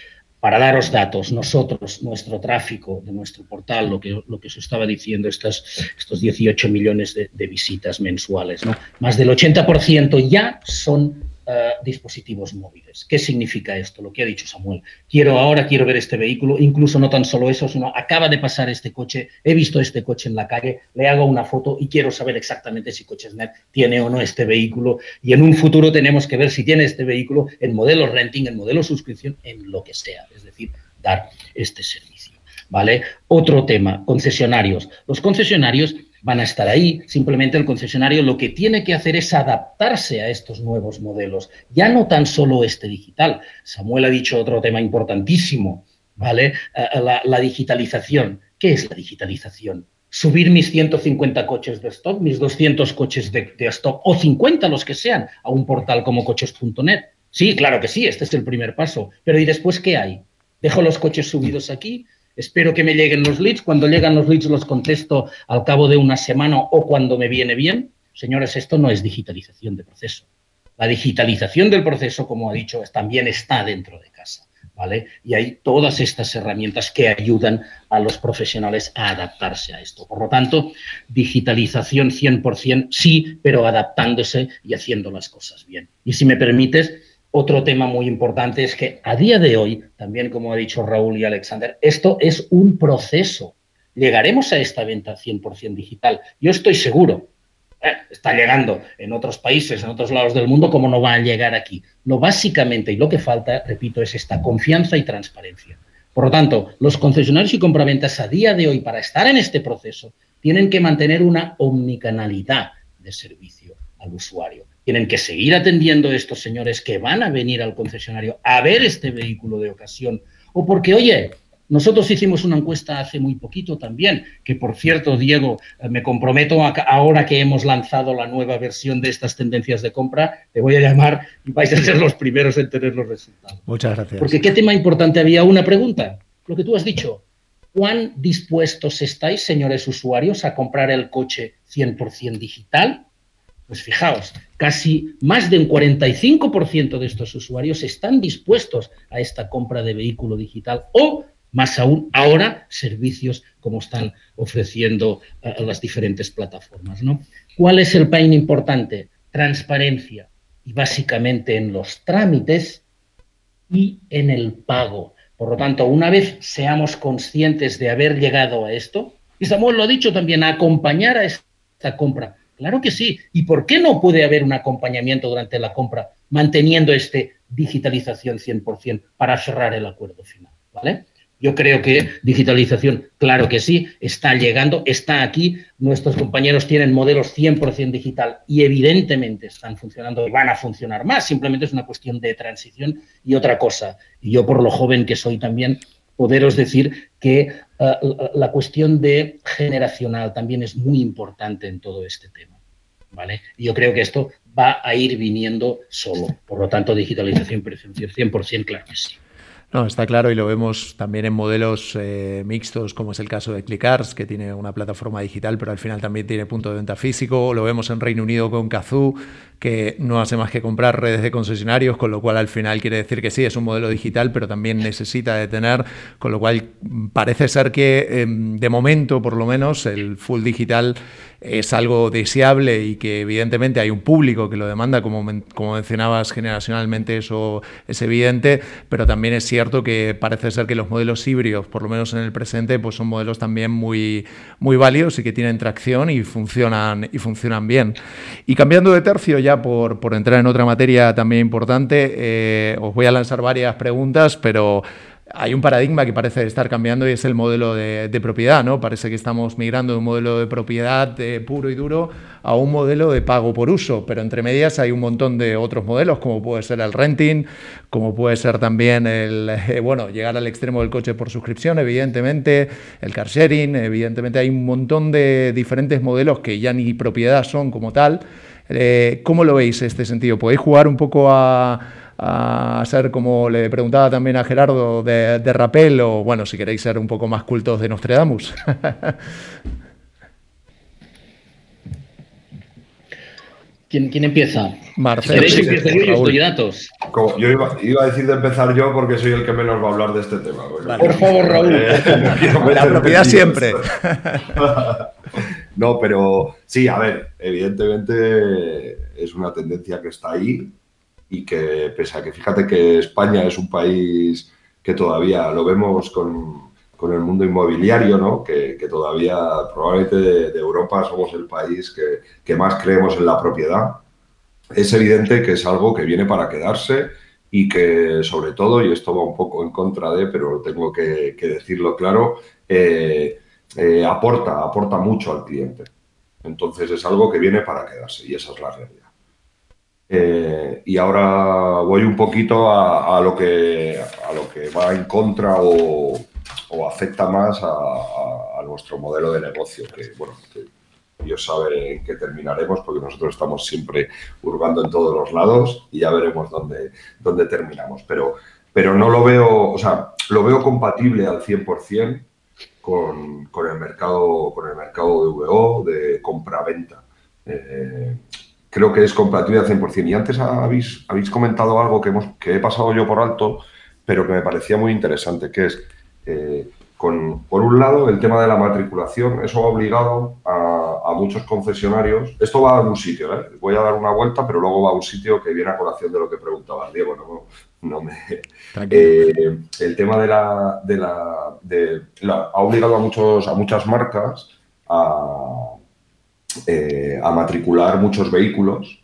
[SPEAKER 5] Para daros datos, nosotros, nuestro tráfico de nuestro portal, lo que, lo que os estaba diciendo, estos, estos 18 millones de, de visitas mensuales, ¿no? más del 80% ya son eh, dispositivos móviles. ¿Qué significa esto? Lo que ha dicho Samuel. Quiero ahora, quiero ver este vehículo, incluso no tan solo eso, sino acaba de pasar este coche, he visto este coche en la calle, le hago una foto y quiero saber exactamente si Cochesnet tiene o no este vehículo. Y en un futuro tenemos que ver si tiene este vehículo en modelo renting, en modelo suscripción, en lo que sea. Es decir, dar este servicio. ¿Vale? Otro tema, concesionarios. Los concesionarios van a estar ahí. Simplemente el concesionario lo que tiene que hacer es adaptarse a estos nuevos modelos. Ya no tan solo este digital. Samuel ha dicho otro tema importantísimo, ¿vale? Eh, la, digitalización. ¿Qué es la digitalización? Subir mis 150 coches de stock, mis 200 coches de, de stock o 50 los que sean a un portal como coches.net. Sí, claro que sí, este es el primer paso. Pero ¿y después qué hay? Dejo los coches subidos aquí, Espero que me lleguen los leads. Cuando llegan los leads los contesto al cabo de una semana o cuando me viene bien. Señores, esto no es digitalización de proceso. La digitalización del proceso, como ha dicho, también está dentro de casa. ¿vale? Y hay todas estas herramientas que ayudan a los profesionales a adaptarse a esto. Por lo tanto, digitalización 100% sí, pero adaptándose y haciendo las cosas bien. Y si me permites, otro tema muy importante es que a día de hoy, también como ha dicho Raúl y Alexander, esto es un proceso. Llegaremos a esta venta 100% digital. Yo estoy seguro. Eh, está llegando en otros países, en otros lados del mundo, como no va a llegar aquí. Lo básicamente y lo que falta, repito, es esta confianza y transparencia. Por lo tanto, los concesionarios y compraventas a día de hoy, para estar en este proceso, tienen que mantener una omnicanalidad de servicio al usuario. Tienen que seguir atendiendo a estos señores que van a venir al concesionario a ver este vehículo de ocasión. O porque, oye, nosotros hicimos una encuesta hace muy poquito también, que por cierto, Diego, eh, me comprometo ahora que hemos lanzado la nueva versión de estas tendencias de compra, te voy a llamar y vais a ser los primeros en tener los resultados.
[SPEAKER 2] Muchas gracias.
[SPEAKER 5] Porque qué tema importante había una pregunta, lo que tú has dicho. ¿Cuán dispuestos estáis, señores usuarios, a comprar el coche 100% digital? Pues fijaos, casi más de un 45% de estos usuarios están dispuestos a esta compra de vehículo digital o, más aún, ahora servicios como están ofreciendo eh, las diferentes plataformas. ¿no? ¿Cuál es el pain importante? Transparencia y básicamente en los trámites y en el pago. Por lo tanto, una vez seamos conscientes de haber llegado a esto, y Samuel lo ha dicho también, acompañar a esta compra Claro que sí. ¿Y por qué no puede haber un acompañamiento durante la compra manteniendo este digitalización 100% para cerrar el acuerdo final? ¿Vale? Yo creo que digitalización, claro que sí, está llegando, está aquí. Nuestros compañeros tienen modelos 100% digital y evidentemente están funcionando y van a funcionar más. Simplemente es una cuestión de transición y otra cosa. Y yo, por lo joven que soy también, poderos decir que eh, la cuestión de generacional también es muy importante en todo este tema. ¿vale? yo creo que esto va a ir viniendo solo. Por lo tanto, digitalización, presencia 100%, claro que sí.
[SPEAKER 2] No, está claro y lo vemos también en modelos eh, mixtos, como es el caso de Clickars, que tiene una plataforma digital, pero al final también tiene punto de venta físico. Lo vemos en Reino Unido con Kazoo, que no hace más que comprar redes de concesionarios, con lo cual al final quiere decir que sí, es un modelo digital, pero también necesita de tener, con lo cual parece ser que em, de momento, por lo menos, el full digital es algo deseable y que evidentemente hay un público que lo demanda, como, como mencionabas generacionalmente, eso es evidente, pero también es cierto que parece ser que los modelos híbridos, por lo menos en el presente, pues son modelos también muy, muy válidos y que tienen tracción y funcionan, y funcionan bien. Y cambiando de tercio ya por, por entrar en otra materia también importante, eh, os voy a lanzar varias preguntas, pero hay un paradigma que parece estar cambiando y es el modelo de, propiedad, ¿no? Parece que estamos migrando de un modelo de propiedad puro y duro a un modelo de pago por uso, pero entre medias hay un montón de otros modelos, como puede ser el renting, como puede ser también el, eh, bueno, llegar al extremo del coche por suscripción, evidentemente, el car sharing, evidentemente hay un montón de diferentes modelos que ya ni propiedad son como tal. Eh, ¿Cómo lo veis este sentido? ¿Podéis jugar un poco a a ser, como le preguntaba también a Gerardo, de, de Rapel, o bueno, si queréis ser un poco más cultos de Nostradamus.
[SPEAKER 5] ¿Quién, ¿Quién, empieza?
[SPEAKER 2] Marcelo.
[SPEAKER 5] ¿Queréis que empiece yo? Yo datos.
[SPEAKER 6] Como yo iba, iba, a decir de empezar yo porque soy el que menos va a hablar de este tema.
[SPEAKER 5] Vale. Por favor, Raúl.
[SPEAKER 2] La propiedad siempre.
[SPEAKER 6] no, pero sí, a ver, evidentemente es una tendencia que está ahí y que pese a que fíjate que España es un país que todavía lo vemos con, con el mundo inmobiliario, ¿no? que, que todavía probablemente de, Europa somos el país que, que, más creemos en la propiedad. Es evidente que es algo que viene para quedarse y que sobre todo, y esto va un poco en contra de, pero tengo que, decirlo claro, eh, eh, aporta, aporta mucho al cliente. Entonces es algo que viene para quedarse y esa es la realidad. Eh, y ahora voy un poquito a, lo que, a lo que va en contra o, afecta más a, nuestro modelo de negocio, que bueno, que Dios sabe en qué terminaremos, porque nosotros estamos siempre hurgando en todos los lados y ya veremos dónde, dónde terminamos. Pero, pero no lo veo, o sea, lo veo compatible al 100% con, con, el mercado, con el mercado de VO, de compra-venta. Eh, creo que es compatible al 100%. Y antes habéis, habéis comentado algo que, hemos, que he pasado yo por alto, pero que me parecía muy interesante, que es, eh, con, por un lado, el tema de la matriculación. Eso ha obligado a, a, muchos concesionarios. Esto va a un sitio, ¿eh? voy a dar una vuelta, pero luego va a un sitio que viene a colación de lo que preguntaba Diego. No, no me... Eh, el tema de la... De la, de ha obligado a, muchos, a muchas marcas a eh, a matricular muchos vehículos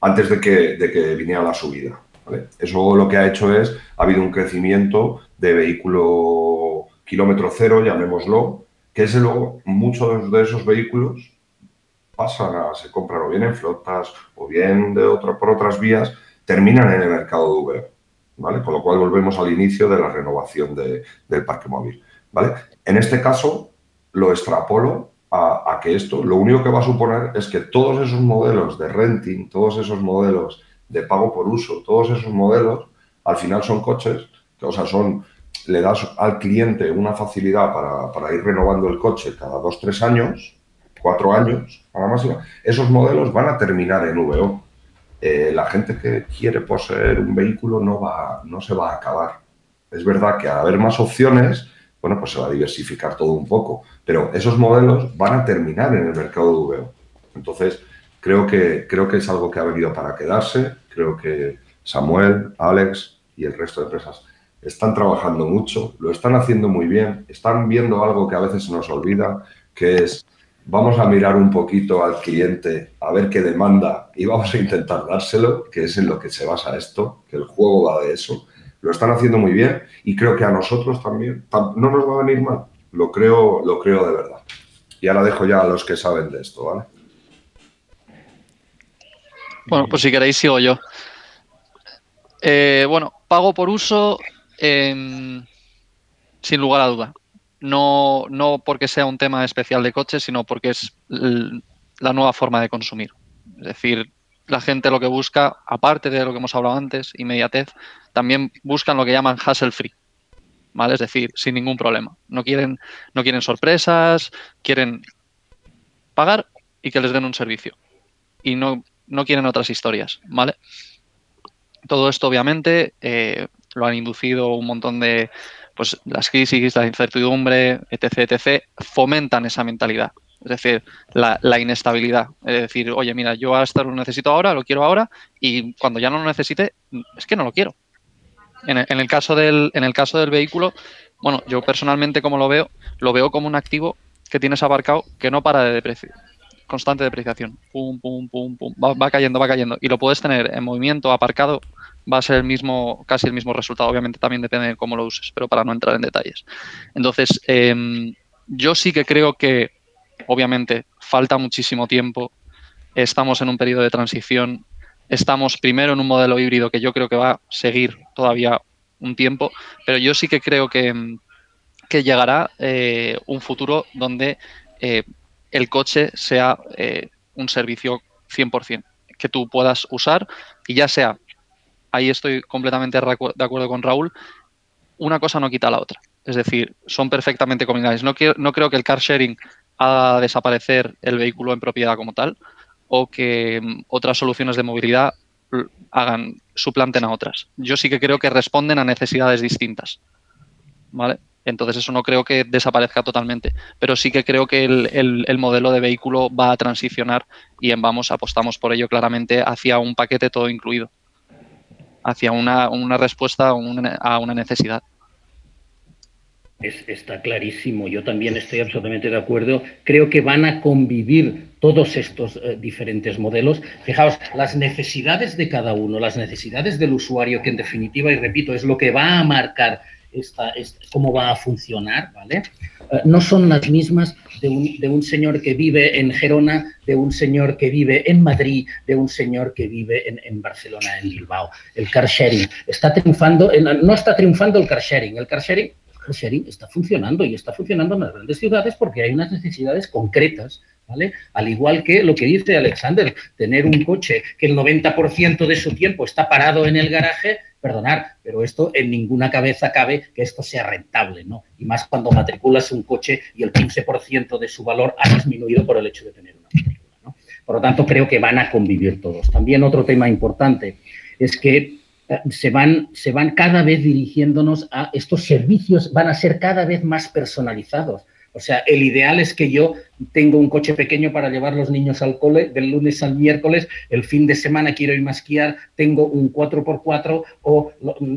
[SPEAKER 6] antes de que, de que viniera la subida. Eso lo que ha hecho es, ha habido un crecimiento de vehículo kilómetro cero, llamémoslo, que es luego muchos de esos vehículos pasan a, se compran o bien en flotas o bien de otro, por otras vías, terminan en el mercado de Uber. ¿vale? Con lo cual volvemos al inicio de la renovación del parque móvil. ¿vale? En este caso, lo extrapolo a, que esto lo único que va a suponer es que todos esos modelos de renting, todos esos modelos de pago por uso, todos esos modelos, al final son coches, que, o sea, son, le das al cliente una facilidad para, ir renovando el coche cada dos, tres años, cuatro años, a la máxima. Esos modelos van a terminar en VO. Eh, la gente que quiere poseer un vehículo no, va, no se va a acabar. Es verdad que al haber más opciones, bueno, pues se va a diversificar todo un poco. Pero esos modelos van a terminar en el mercado de VO. Entonces, creo que, creo que es algo que ha venido para quedarse. Creo que Samuel, Alex y el resto de empresas están trabajando mucho, lo están haciendo muy bien, están viendo algo que a veces se nos olvida, que es vamos a mirar un poquito al cliente a ver qué demanda y vamos a intentar dárselo, que es en lo que se basa esto, que el juego va de eso lo están haciendo muy bien y creo que a nosotros también no nos va a venir mal. Lo creo, lo creo de verdad. Y ahora dejo ya a los que saben de esto, ¿vale?
[SPEAKER 7] Bueno, pues si queréis sigo yo. Eh, bueno, pago por uso sin lugar a duda. No, no porque sea un tema especial de coches, sino porque es la nueva forma de consumir. Es decir, la gente lo que busca, aparte de lo que hemos hablado antes, inmediatez, también buscan lo que llaman hassle free. ¿Vale? Es decir, sin ningún problema. No quieren, no quieren sorpresas, quieren pagar y que les den un servicio. Y no, no quieren otras historias, ¿vale? Todo esto, obviamente, eh, lo han inducido un montón de, pues, las crisis, la incertidumbre, etc., etc., fomentan esa mentalidad. Es decir, la, inestabilidad. Es decir, oye, mira, yo a esto lo necesito ahora, lo quiero ahora, y cuando ya no lo necesite, es que no lo quiero. En el, caso, del, en el caso del vehículo, bueno, yo personalmente como lo veo, lo veo como un activo que tienes abarcado que no para de depreciar constante depreciación. Pum, pum, pum, pum. Va, cayendo, va cayendo. Y lo puedes tener en movimiento, aparcado, va a ser el mismo, casi el mismo resultado. Obviamente también depende de cómo lo uses, pero para no entrar en detalles. Entonces, em, yo sí que creo que obviamente falta muchísimo tiempo, estamos en un periodo de transición, estamos primero en un modelo híbrido que yo creo que va a seguir todavía un tiempo, pero yo sí que creo que, que llegará eh, un futuro donde eh, el coche sea eh, un servicio 100%, que tú puedas usar y ya sea, ahí estoy completamente de acuerdo con Raúl, una cosa no quita la otra. Es decir, son perfectamente combinables. No, no creo que el car sharing a desaparecer el vehículo en propiedad como tal o que mm, otras soluciones de movilidad hagan, suplanten a otras. Yo sí que creo que responden a necesidades distintas. ¿Vale? Entonces eso no creo que desaparezca totalmente, pero sí que creo que el, modelo de vehículo va a transicionar y en Vamos apostamos por ello claramente hacia un paquete todo incluido. hacia una, respuesta a una, necesidad.
[SPEAKER 5] Está clarísimo, yo también estoy absolutamente de acuerdo. Creo que van a convivir todos estos eh, diferentes modelos. Fijaos, las necesidades de cada uno, las necesidades del usuario, que en definitiva, y repito, es lo que va a marcar cómo va a funcionar, ¿vale? Eh, no son las mismas de un, señor que vive en Gerona, de un señor que vive en Madrid, de un señor que vive en, Barcelona, en Bilbao. El car sharing está triunfando, no está triunfando el car sharing, el car sharing, el sharing está funcionando y está funcionando en las grandes ciudades porque hay unas necesidades concretas ¿Vale? Al igual que lo que dice Alexander, tener un coche que el 90% de su tiempo está parado en el garaje perdonar, pero esto en ninguna cabeza cabe que esto sea rentable, ¿no? Y más cuando matriculas un coche y el 15% de su valor ha disminuido por el hecho de tener una matrícula. Por lo tanto, creo que van a convivir todos. También otro tema importante es que se van, se van cada vez dirigiéndonos a estos servicios, van a ser cada vez más personalizados. O sea, el ideal es que yo tengo un coche pequeño para llevar los niños al cole del lunes al miércoles, el fin de semana quiero ir a esquiar, tengo un 4x4 o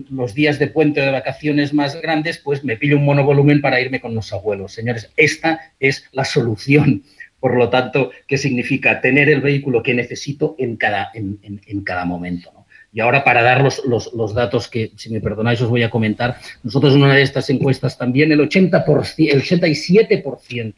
[SPEAKER 5] los días de puente de vacaciones más grandes, pues me pillo un monovolumen para irme con los abuelos. Señores, esta es la solución. Por lo tanto, ¿qué significa? Tener el vehículo que necesito en cada, en cada momento. Y ahora para dar los, datos que, si me perdonáis, os voy a comentar, nosotros en una de estas encuestas también el, 80%, el 87%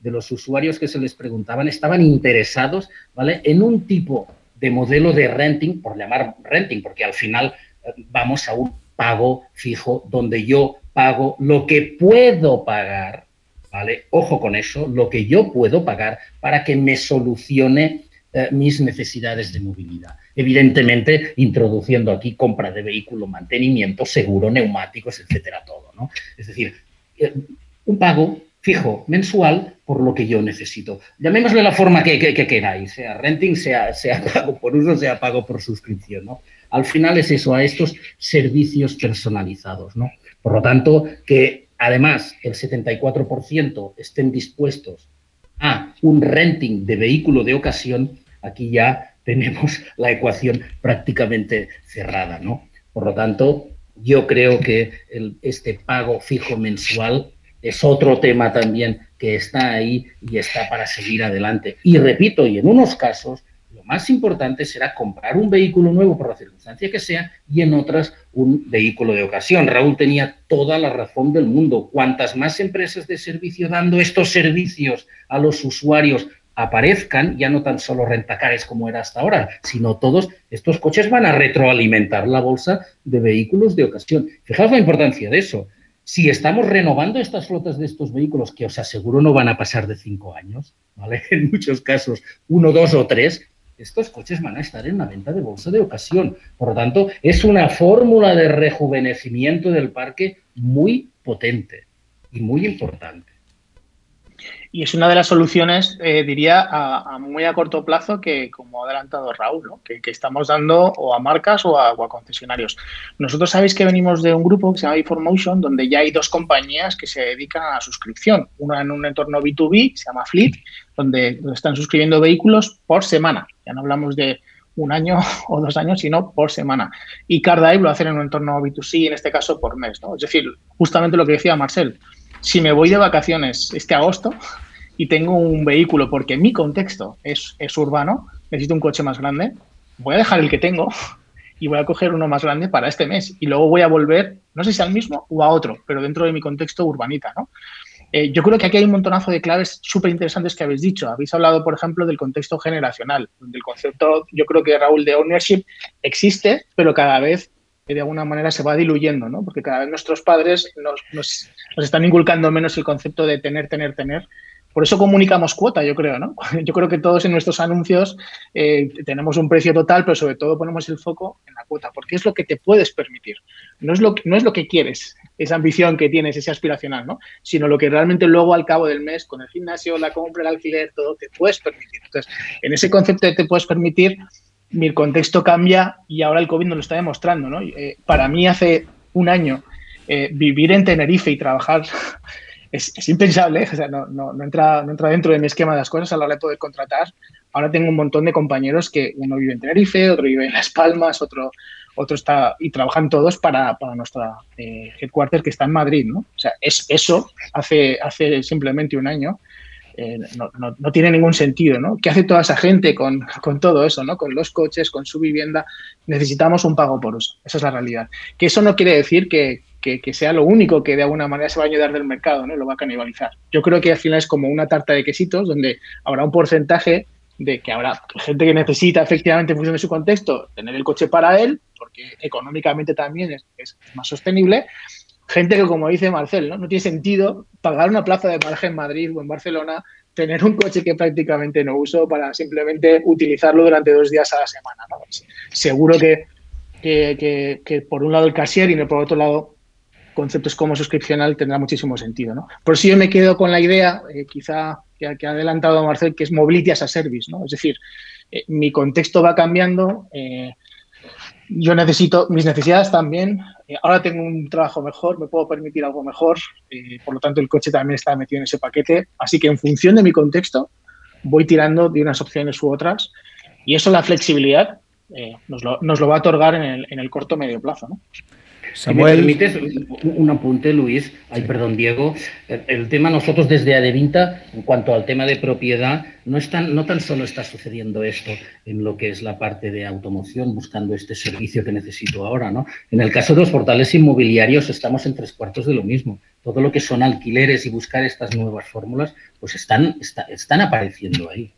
[SPEAKER 5] de los usuarios que se les preguntaban estaban interesados ¿vale? en un tipo de modelo de renting, por llamar renting, porque al final eh, vamos a un pago fijo donde yo pago lo que puedo pagar, ¿vale? Ojo con eso, lo que yo puedo pagar para que me solucione eh, mis necesidades de movilidad. Evidentemente, introduciendo aquí compra de vehículo, mantenimiento, seguro, neumáticos, etcétera, todo. ¿no? Es decir, eh, un pago fijo mensual por lo que yo necesito. Llamémosle la forma que, queráis, sea renting, sea, sea pago por uso, sea pago por suscripción. ¿no? Al final es eso, a estos servicios personalizados. ¿no? Por lo tanto, que además el 74% estén dispuestos a un renting de vehículo de ocasión, aquí ya tenemos la ecuación prácticamente cerrada, ¿no? Por lo tanto, yo creo que este pago fijo mensual es otro tema también que está ahí y está para seguir adelante. Y repito, y en unos casos, lo más importante será comprar un vehículo nuevo por la circunstancia que sea y en otras un vehículo de ocasión. Raúl tenía toda la razón del mundo. Cuantas más empresas de servicio dando estos servicios a los usuarios aparezcan ya no tan solo rentacares como era hasta ahora, sino todos estos coches van a retroalimentar la bolsa de vehículos de ocasión. Fijaos la importancia de eso. Si estamos renovando estas flotas de estos vehículos, que os aseguro no van a pasar de cinco años, ¿vale? En muchos casos, uno, dos o tres, estos coches van a estar en la venta de bolsa de ocasión. Por lo tanto, es una fórmula de rejuvenecimiento del parque muy potente y muy importante.
[SPEAKER 4] Y es una de las soluciones, eh, diría, a, muy a corto plazo que, como ha adelantado Raúl, que, estamos dando o a marcas o a, concesionarios. Nosotros sabéis que venimos de un grupo que se llama iFormotion, donde ya hay dos compañías que se dedican a la suscripción. Una en un entorno B2B, se llama Fleet, donde, están suscribiendo vehículos por semana. Ya no hablamos de un año o dos años, sino por semana. Y CarDive lo hacen en un entorno B2C, en este caso por mes. ¿no? Es decir, justamente lo que decía Marcel, si me voy de vacaciones este agosto y tengo un vehículo porque mi contexto es, urbano, necesito un coche más grande, voy a dejar el que tengo y voy a coger uno más grande para este mes. Y luego voy a volver, no sé si al mismo o a otro, pero dentro de mi contexto urbanita, ¿no? Eh, yo creo que aquí hay un montonazo de claves súper interesantes que habéis dicho. Habéis hablado, por ejemplo, del contexto generacional, donde el concepto, yo creo que Raúl, de ownership existe, pero cada vez que de alguna manera se va diluyendo, ¿no? Porque cada vez nuestros padres nos, están inculcando menos el concepto de tener, tener, tener. Por eso comunicamos cuota, yo creo, ¿no? Yo creo que todos en nuestros anuncios eh, tenemos un precio total, pero sobre todo ponemos el foco en la cuota, porque es lo que te puedes permitir. No es lo, no es lo que quieres, esa ambición que tienes, ese aspiracional, ¿no? Sino lo que realmente luego al cabo del mes, con el gimnasio, la compra, el alquiler, todo, te puedes permitir. Entonces, en ese concepto de te puedes permitir, mi contexto cambia y ahora el COVID nos lo está demostrando. ¿no? Eh, para mí hace un año eh, vivir en Tenerife y trabajar es, impensable, o sea, no, entra, no entra dentro de mi esquema de las cosas a la hora de poder contratar. Ahora tengo un montón de compañeros que uno vive en Tenerife, otro vive en Las Palmas, otro, otro está, y trabajan todos para, para nuestra eh, headquarter que está en Madrid, ¿no? O sea, es eso hace, hace simplemente un año. Eh, no, no, no, tiene ningún sentido, ¿no? ¿Qué hace toda esa gente con, con, todo eso, ¿no? Con los coches, con su vivienda. Necesitamos un pago por uso. Esa es la realidad. Que eso no quiere decir que, que, que, sea lo único que de alguna manera se va a ayudar del mercado, ¿no? Lo va a canibalizar. Yo creo que al final es como una tarta de quesitos donde habrá un porcentaje de que habrá gente que necesita efectivamente en función de su contexto tener el coche para él, porque económicamente también es, es más sostenible, gente que, como dice Marcel, ¿no? no tiene sentido pagar una plaza de margen en Madrid o en Barcelona, tener un coche que prácticamente no uso para simplemente utilizarlo durante dos días a la semana. ¿no? Seguro que, que, que, por un lado el casier y por otro lado conceptos como suscripcional tendrá muchísimo sentido. ¿no? Por eso yo me quedo con la idea, eh, quizá que, que, ha adelantado Marcel, que es mobility as a service. ¿no? Es decir, eh, mi contexto va cambiando, eh, yo necesito, mis necesidades también, eh, ahora tengo un trabajo mejor, me puedo permitir algo mejor, eh, por lo tanto el coche también está metido en ese paquete, así que en función de mi contexto voy tirando de unas opciones u otras y eso la flexibilidad eh, nos, lo, va a otorgar en el, en el corto medio plazo. ¿no?
[SPEAKER 5] Samuel. Si me permites un apunte, Luis, ay, perdón, Diego. El, el, tema nosotros desde Adevinta, en cuanto al tema de propiedad, no, están, no tan solo está sucediendo esto en lo que es la parte de automoción, buscando este servicio que necesito ahora, ¿no? En el caso de los portales inmobiliarios estamos en tres cuartos de lo mismo. Todo lo que son alquileres y buscar estas nuevas fórmulas, pues están, está, están apareciendo ahí.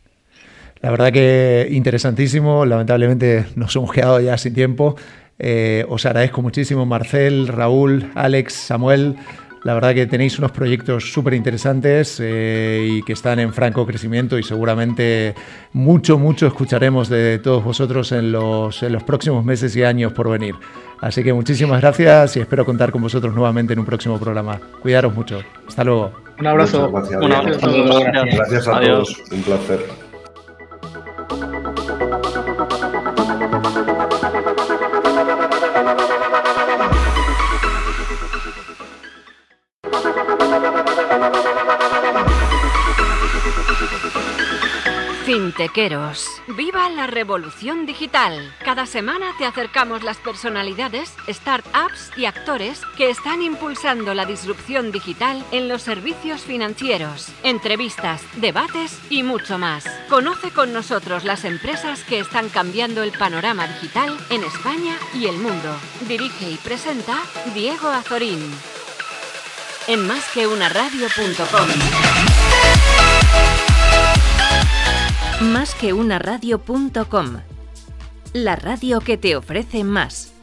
[SPEAKER 2] La verdad que interesantísimo. Lamentablemente nos hemos quedado ya sin tiempo. Eh, os agradezco muchísimo, Marcel, Raúl, Alex, Samuel. La verdad que tenéis unos proyectos súper interesantes eh, y que están en franco crecimiento y seguramente mucho, mucho escucharemos de todos vosotros en los, en los próximos meses y años por venir. Así que muchísimas gracias y espero contar con vosotros nuevamente en un próximo programa. Cuidaros mucho. Hasta luego.
[SPEAKER 4] Un abrazo.
[SPEAKER 6] Gracias,
[SPEAKER 4] un
[SPEAKER 6] abrazo. Gracias. gracias a todos. Un placer.
[SPEAKER 1] ¡Viva la revolución digital! Cada semana te acercamos las personalidades, startups y actores que están impulsando la disrupción digital en los servicios financieros, entrevistas, debates y mucho más. Conoce con nosotros las empresas que están cambiando el panorama digital en España y el mundo. Dirige y presenta Diego Azorín. En másqueunaradio.com Más que. La radio que te ofrece más.